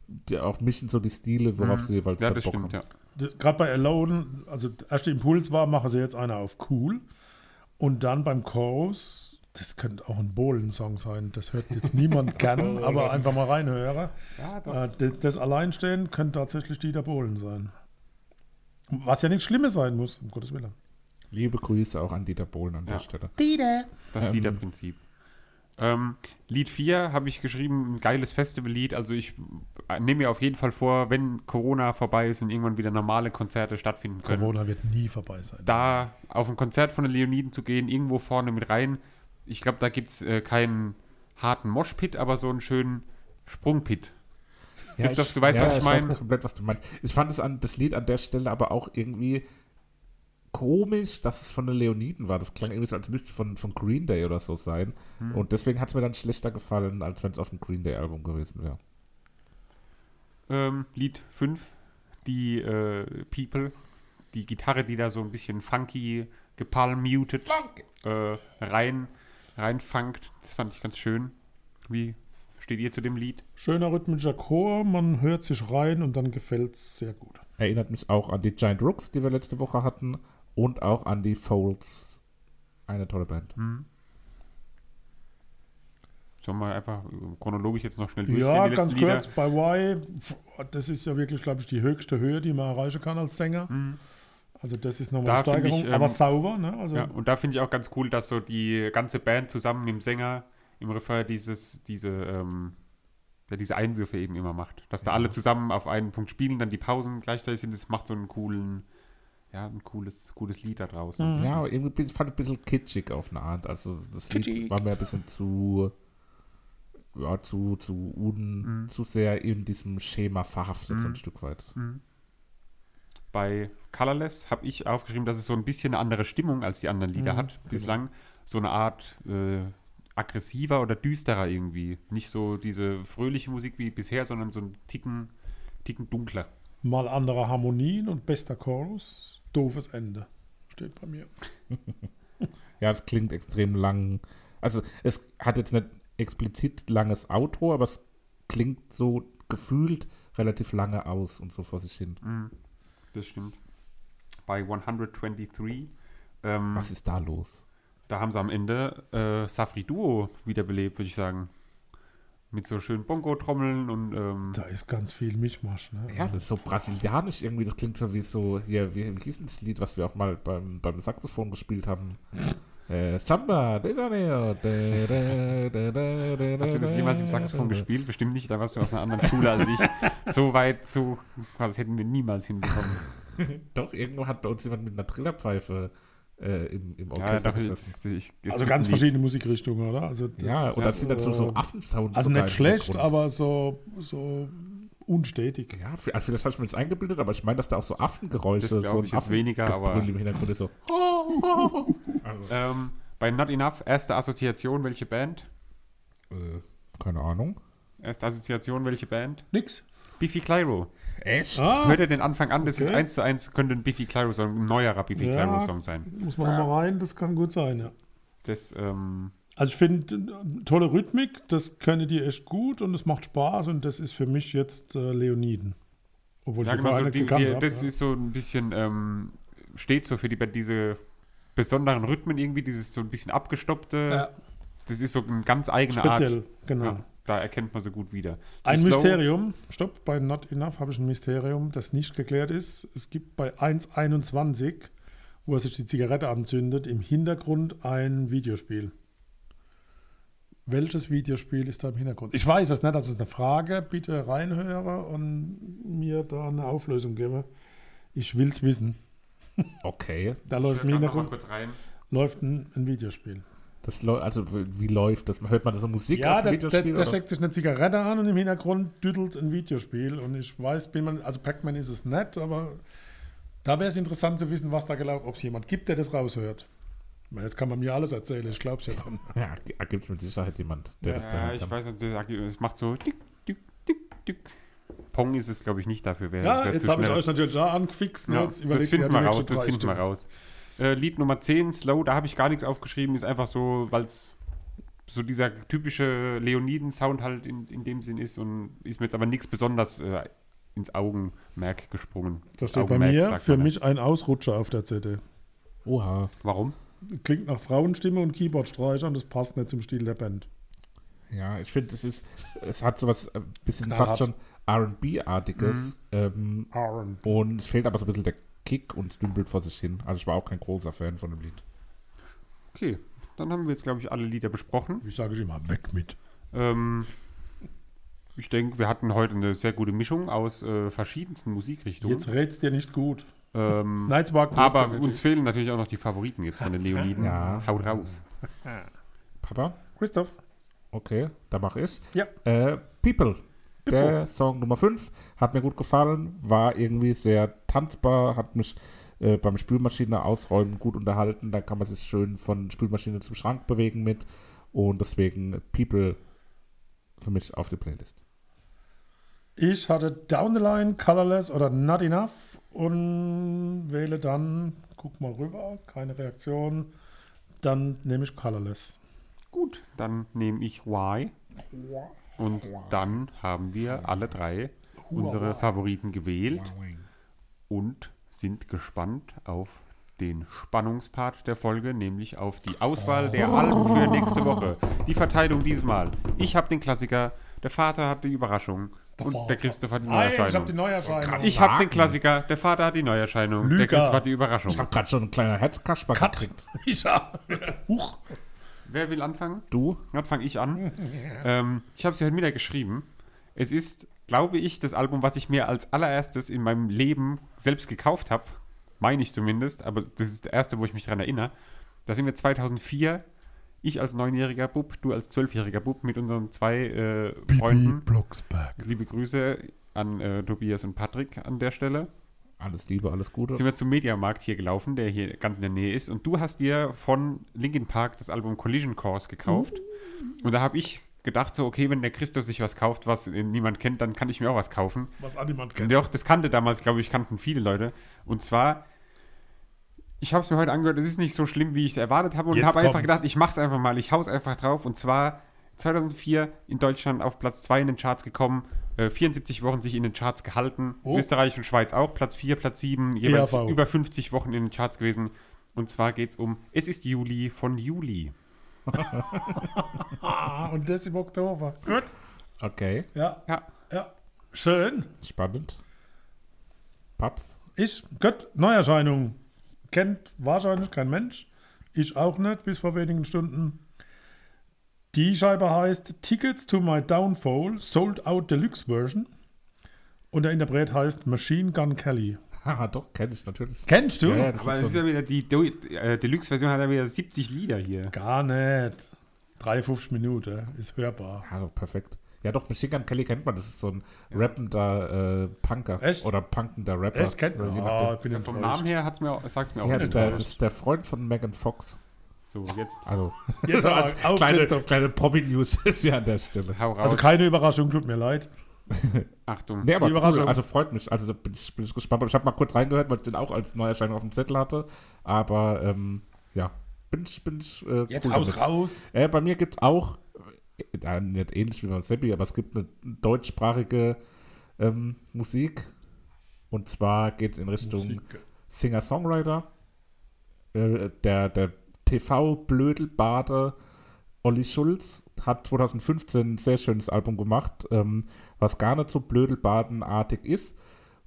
die auch mischen so die Stile, worauf Mhm. sie jeweils ja, da das Bock stimmt, haben. ja. Gerade bei Alone, also der erste Impuls war, machen sie jetzt einer auf cool. Und dann beim Chorus, das könnte auch ein Bohlen-Song sein, das hört jetzt <laughs> niemand gern, aber einfach mal reinhören. Ja. Äh, das, das Alleinstehen könnte tatsächlich Dieter Bohlen sein. Was ja nichts Schlimmes sein muss, um Gottes Willen. Liebe Grüße auch an Dieter Bohlen an Ja. der Stelle. Das Ähm, Liederprinzip. Ähm, Lied 4 habe ich geschrieben, ein geiles Festivallied. Also ich äh, nehme mir auf jeden Fall vor, wenn Corona vorbei ist und irgendwann wieder normale Konzerte stattfinden können, Corona wird nie vorbei sein. da auf ein Konzert von den Leoniden zu gehen, irgendwo vorne mit rein. Ich glaube, da gibt es äh, keinen harten Moshpit, aber so einen schönen Sprungpit. Christoph, du weißt, was ich weiß meine? komplett, was du meinst. Ich fand es an, das Lied an der Stelle aber auch irgendwie komisch, dass es von den Leoniden war. Das klang irgendwie so, als müsste es von, von Green Day oder so sein. Hm. Und deswegen hat es mir dann schlechter gefallen, als wenn es auf dem Green Day Album gewesen wäre. Ähm, Lied 5, die äh, People, die Gitarre, die da so ein bisschen funky, gepalmuted äh, rein, reinfangt. Das fand ich ganz schön. Wie steht ihr zu dem Lied? Schöner rhythmischer Chor, man hört sich rein und dann gefällt es sehr gut. Erinnert mich auch an die Giant Rooks, die wir letzte Woche hatten. Und auch an die Folds. Eine tolle Band. Hm. Sollen wir einfach chronologisch jetzt noch schnell durchgehen, Ja, die ganz Lieder? kurz, bei Y, das ist ja wirklich, glaube ich, die höchste Höhe, die man erreichen kann als Sänger. Hm. Also das ist nochmal Da eine Steigerung, ich, ähm, aber sauber. Ne? Also, Ja, und da finde ich auch ganz cool, dass so die ganze Band zusammen mit dem Sänger im Refrain dieses, diese, ähm, der diese Einwürfe eben immer macht. Dass da alle zusammen auf einen Punkt spielen, dann die Pausen gleichzeitig sind, das macht so einen coolen, ja, ein cooles, cooles Lied da draußen. Ja, irgendwie fand ich ein bisschen kitschig auf eine Art. Also das Lied Kitschig. war mir ein bisschen zu, ja, zu, zu, un, zu sehr in diesem Schema verhaftet, so ein Stück weit. Bei Colorless habe ich aufgeschrieben, dass es so ein bisschen eine andere Stimmung als die anderen Lieder hat bislang. So eine Art äh, aggressiver oder düsterer irgendwie. Nicht so diese fröhliche Musik wie bisher, sondern so ein Ticken, Ticken dunkler. Mal andere Harmonien und bester Chorus, doofes Ende. Steht bei mir. <laughs> Ja, es klingt extrem lang. Also es hat jetzt nicht explizit langes Outro, aber es klingt so gefühlt relativ lange aus und so vor sich hin. Das stimmt. Bei 123, ähm, Was ist da los? da haben sie am Ende äh, Safri Duo wiederbelebt, würde ich sagen. Mit so schönen Bongo-Trommeln und ähm, Da ist ganz viel Mischmasch. Ne? Ja, das ist so brasilianisch irgendwie. Das klingt so wie so, hier, wie, denn das Lied, was wir auch mal beim, beim Saxophon gespielt haben? Äh, Samba, de Janeiro, de, de, de, de, de, Hast du das jemals im Saxophon gespielt? Bestimmt nicht, da warst du aus einer anderen Schule als ich. So weit, so, das hätten wir niemals hinbekommen. <laughs> Doch, irgendwo hat bei uns jemand mit einer Trillerpfeife äh, im, im Ja, Orchester doch, gesessen. ich, ich, Also ganz verschiedene Musikrichtungen, oder? Also das, Ja, und da sind dann so, so Affensounds. Also nicht schlecht, aber so, so unstetig. Ja, für- also vielleicht habe ich mir das eingebildet, aber ich meine, dass da auch so Affengeräusche, Das so ein ich jetzt weniger, aber- im Hintergrund ist so. also, <laughs> Ähm, bei Not Enough, erste Assoziation, welche Band? äh, keine Ahnung. Erste Assoziation, welche Band? Nix. Biffy Clyro. Echt? Ah, Hört ihr den Anfang an? Das ist okay. eins zu eins, könnte ein Biffy Clyro-Song, ein neuerer Biffy Ja. Clyro-Song sein. muss man noch mal rein, das kann gut sein, ja. Das, ähm, Also ich finde, äh, tolle Rhythmik, das können die echt gut und es macht Spaß und das ist für mich jetzt äh, Leoniden. Obwohl ja, ich die genau, so die, die, hab, das ja. ist so ein bisschen, ähm, steht so für die diese besonderen Rhythmen irgendwie, dieses so ein bisschen abgestoppte. Ja. Das ist so eine ganz eigene Speziell, Art. genau. Da erkennt man sie gut wieder. Zu Ein slow- Mysterium, stopp, bei Not Enough habe ich ein Mysterium, das nicht geklärt ist. Es gibt bei 1.21, wo er sich die Zigarette anzündet, im Hintergrund ein Videospiel. Welches Videospiel ist da im Hintergrund? Ich weiß es nicht, das ist eine Frage. Bitte reinhöre und mir da eine Auflösung gebe. Ich will es wissen. Okay. Da läuft im Hintergrund kurz rein. läuft ein, ein Videospiel. Das also wie läuft das? Hört man da so Musik Ja, aus dem der, der, Videospiel? der oder? steckt sich eine Zigarette an und im Hintergrund düdelt ein Videospiel. Und ich weiß, bin man, also Pac-Man ist es nicht, aber da wäre es interessant zu wissen, was da gelaufen ob es jemand gibt, der das raushört. Weil jetzt kann man mir alles erzählen, ich glaube es ja dann. <laughs> Ja, da gibt es mit Sicherheit jemand, der Ja, das da Ja, ich kann. weiß nicht, es macht so dick, dick, dick, dick. Pong ist es, glaube ich, nicht dafür. Wär, Ja, das wär jetzt habe ich euch natürlich da angefixt. Ja, jetzt das finden wir raus, das finden wir raus. Äh, Lied Nummer 10, Slow, da habe ich gar nichts aufgeschrieben, ist einfach so, weil es so dieser typische Leoniden-Sound halt in, in dem Sinn ist und ist mir jetzt aber nichts besonders äh, ins Augenmerk gesprungen. Da steht bei mir für mich ein Ausrutscher auf der CD. Oha. Warum? Klingt nach Frauenstimme und Keyboardstreicher und das passt nicht zum Stil der Band. Ja, ich finde, es ist, es hat sowas ein bisschen Knallhart. fast schon R&B-artiges. Ähm, Aaron. und es fehlt aber so ein bisschen der Kick und dümpelt vor sich hin. Also ich war auch kein großer Fan von dem Lied. Okay, dann haben wir jetzt, glaube ich, alle Lieder besprochen. Wie sage ich immer, weg mit. Ähm, ich denke, wir hatten heute eine sehr gute Mischung aus äh, verschiedensten Musikrichtungen. Jetzt rätst dir nicht gut. Ähm, Nein, es war gut. aber definitiv. uns fehlen natürlich auch noch die Favoriten jetzt von den Leoniden. <laughs> Ja. Haut raus. Papa? Christoph. Okay, da mache ich. Ja. Äh, People. Der Song Nummer 5 hat mir gut gefallen, war irgendwie sehr tanzbar, hat mich äh, beim Spülmaschine ausräumen gut unterhalten. Da kann man sich schön von Spülmaschine zum Schrank bewegen mit. Und deswegen People für mich auf die Playlist. Ich hatte Down the Line, Colorless oder Not Enough und wähle dann, guck mal rüber, keine Reaktion, dann nehme ich Colorless. Gut, dann nehme ich Y. Und dann haben wir alle drei unsere Favoriten gewählt und sind gespannt auf den Spannungspart der Folge, nämlich auf die Auswahl der Alben für nächste Woche. Die Verteilung diesmal. Ich habe den Klassiker, der Vater hat die Überraschung und der Christoph hat die Nein, ich habe die Neuerscheinung. Neuerscheinung. Ich habe den. Klassiker, der Vater hat die Neuerscheinung, der Lüger. Christoph hat die Überraschung. Ich habe gerade schon ein kleiner Herzkasper gekriegt. <laughs> Ich hab. Huch. Wer will anfangen? Du? Dann fange ich an. <laughs> ähm, ich habe es ja heute Mittag geschrieben. Es ist, glaube ich, das Album, was ich mir als allererstes in meinem Leben selbst gekauft habe. Meine ich zumindest, aber das ist das erste, wo ich mich daran erinnere. Da sind wir 2004, ich als neunjähriger Bub, du als zwölfjähriger Bub mit unseren zwei äh, Freunden. Blocksberg. Liebe Grüße an äh, Tobias und Patrick an der Stelle. Alles Liebe, alles Gute. Sind wir zum Mediamarkt hier gelaufen, der hier ganz in der Nähe ist. Und du hast dir von Linkin Park das Album Collision Course gekauft. Und da habe ich gedacht, so, okay, wenn der Christoph sich was kauft, was äh, niemand kennt, dann kann ich mir auch was kaufen. Was an niemand Und kennt. Doch, das kannte damals, glaube ich, kannten viele Leute. Und zwar, ich habe es mir heute angehört, es ist nicht so schlimm, wie ich es erwartet habe. Und habe einfach gedacht, ich mache es einfach mal, ich hau's einfach drauf. Und zwar 2004 in Deutschland auf Platz 2 in den Charts gekommen, äh, 74 Wochen sich in den Charts gehalten. Oh. Österreich und Schweiz auch, Platz 4, Platz 7, jeweils ERV. über 50 Wochen in den Charts gewesen. Und zwar geht es um Es ist Juli von Juli. <laughs> Und das im Oktober. Gut. Okay, Ja, Ja, ja. Schön. spannend. Paps? Ich, gut, Neuerscheinung. Kennt wahrscheinlich kein Mensch. Ich auch nicht, bis vor wenigen Stunden. Die Scheibe heißt Tickets to My Downfall, Sold Out Deluxe Version. Und der Interpret heißt Machine Gun Kelly. Haha, doch, kenne ich natürlich. Kennst du? Ja, ja, das aber ist es so ist ja wieder die Do- äh, Deluxe-Version, hat ja wieder 70 Lieder hier. Gar nicht. 53 Minuten, ist hörbar. Ja, perfekt. Ja, doch, Machine Gun Kelly kennt man. Das ist so ein rappender äh, Punker. Echt? Oder punkender Rapper. Echt, kennt man? Ah, ich bin Ja, vom. Namen her hat's mir auch, sagt's mir auch Ja, das, ist der, das ist der Freund von Megan Fox. So, jetzt Also, Jetzt <laughs> als auf, kleine, Christoph. kleine Promi-News <laughs> hier an der Stelle. Also keine Überraschung, tut mir leid. <laughs> Achtung. Nee, aber Die cool, Überraschung. also freut mich. Also bin ich, bin ich gespannt. Ich habe mal kurz reingehört, weil ich den auch als Neuerscheinung auf dem Zettel hatte. Aber ähm, ja, bin ich, bin ich äh, Jetzt cool damit. raus. Äh, bei mir gibt es auch, äh, nicht ähnlich wie beim Seppi, aber es gibt eine deutschsprachige ähm, Musik. Und zwar geht es in Richtung Singer-Songwriter. Äh, der der TV-Blödelbade Olli Schulz hat 2015 ein sehr schönes Album gemacht, ähm, was gar nicht so blödelbadenartig ist.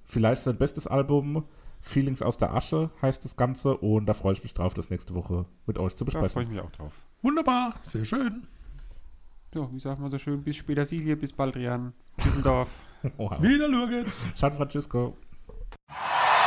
Vielleicht sein bestes Album, Feelings aus der Asche heißt das Ganze und da freue ich mich drauf, das nächste Woche mit euch zu Da freue ich besprechen. mich auch drauf. Wunderbar, sehr schön. Ja, wie sagt man so schön? Bis später Silie, bis Baldrian, Düsseldorf. <laughs> Wow. Wieder Lurget. San Francisco.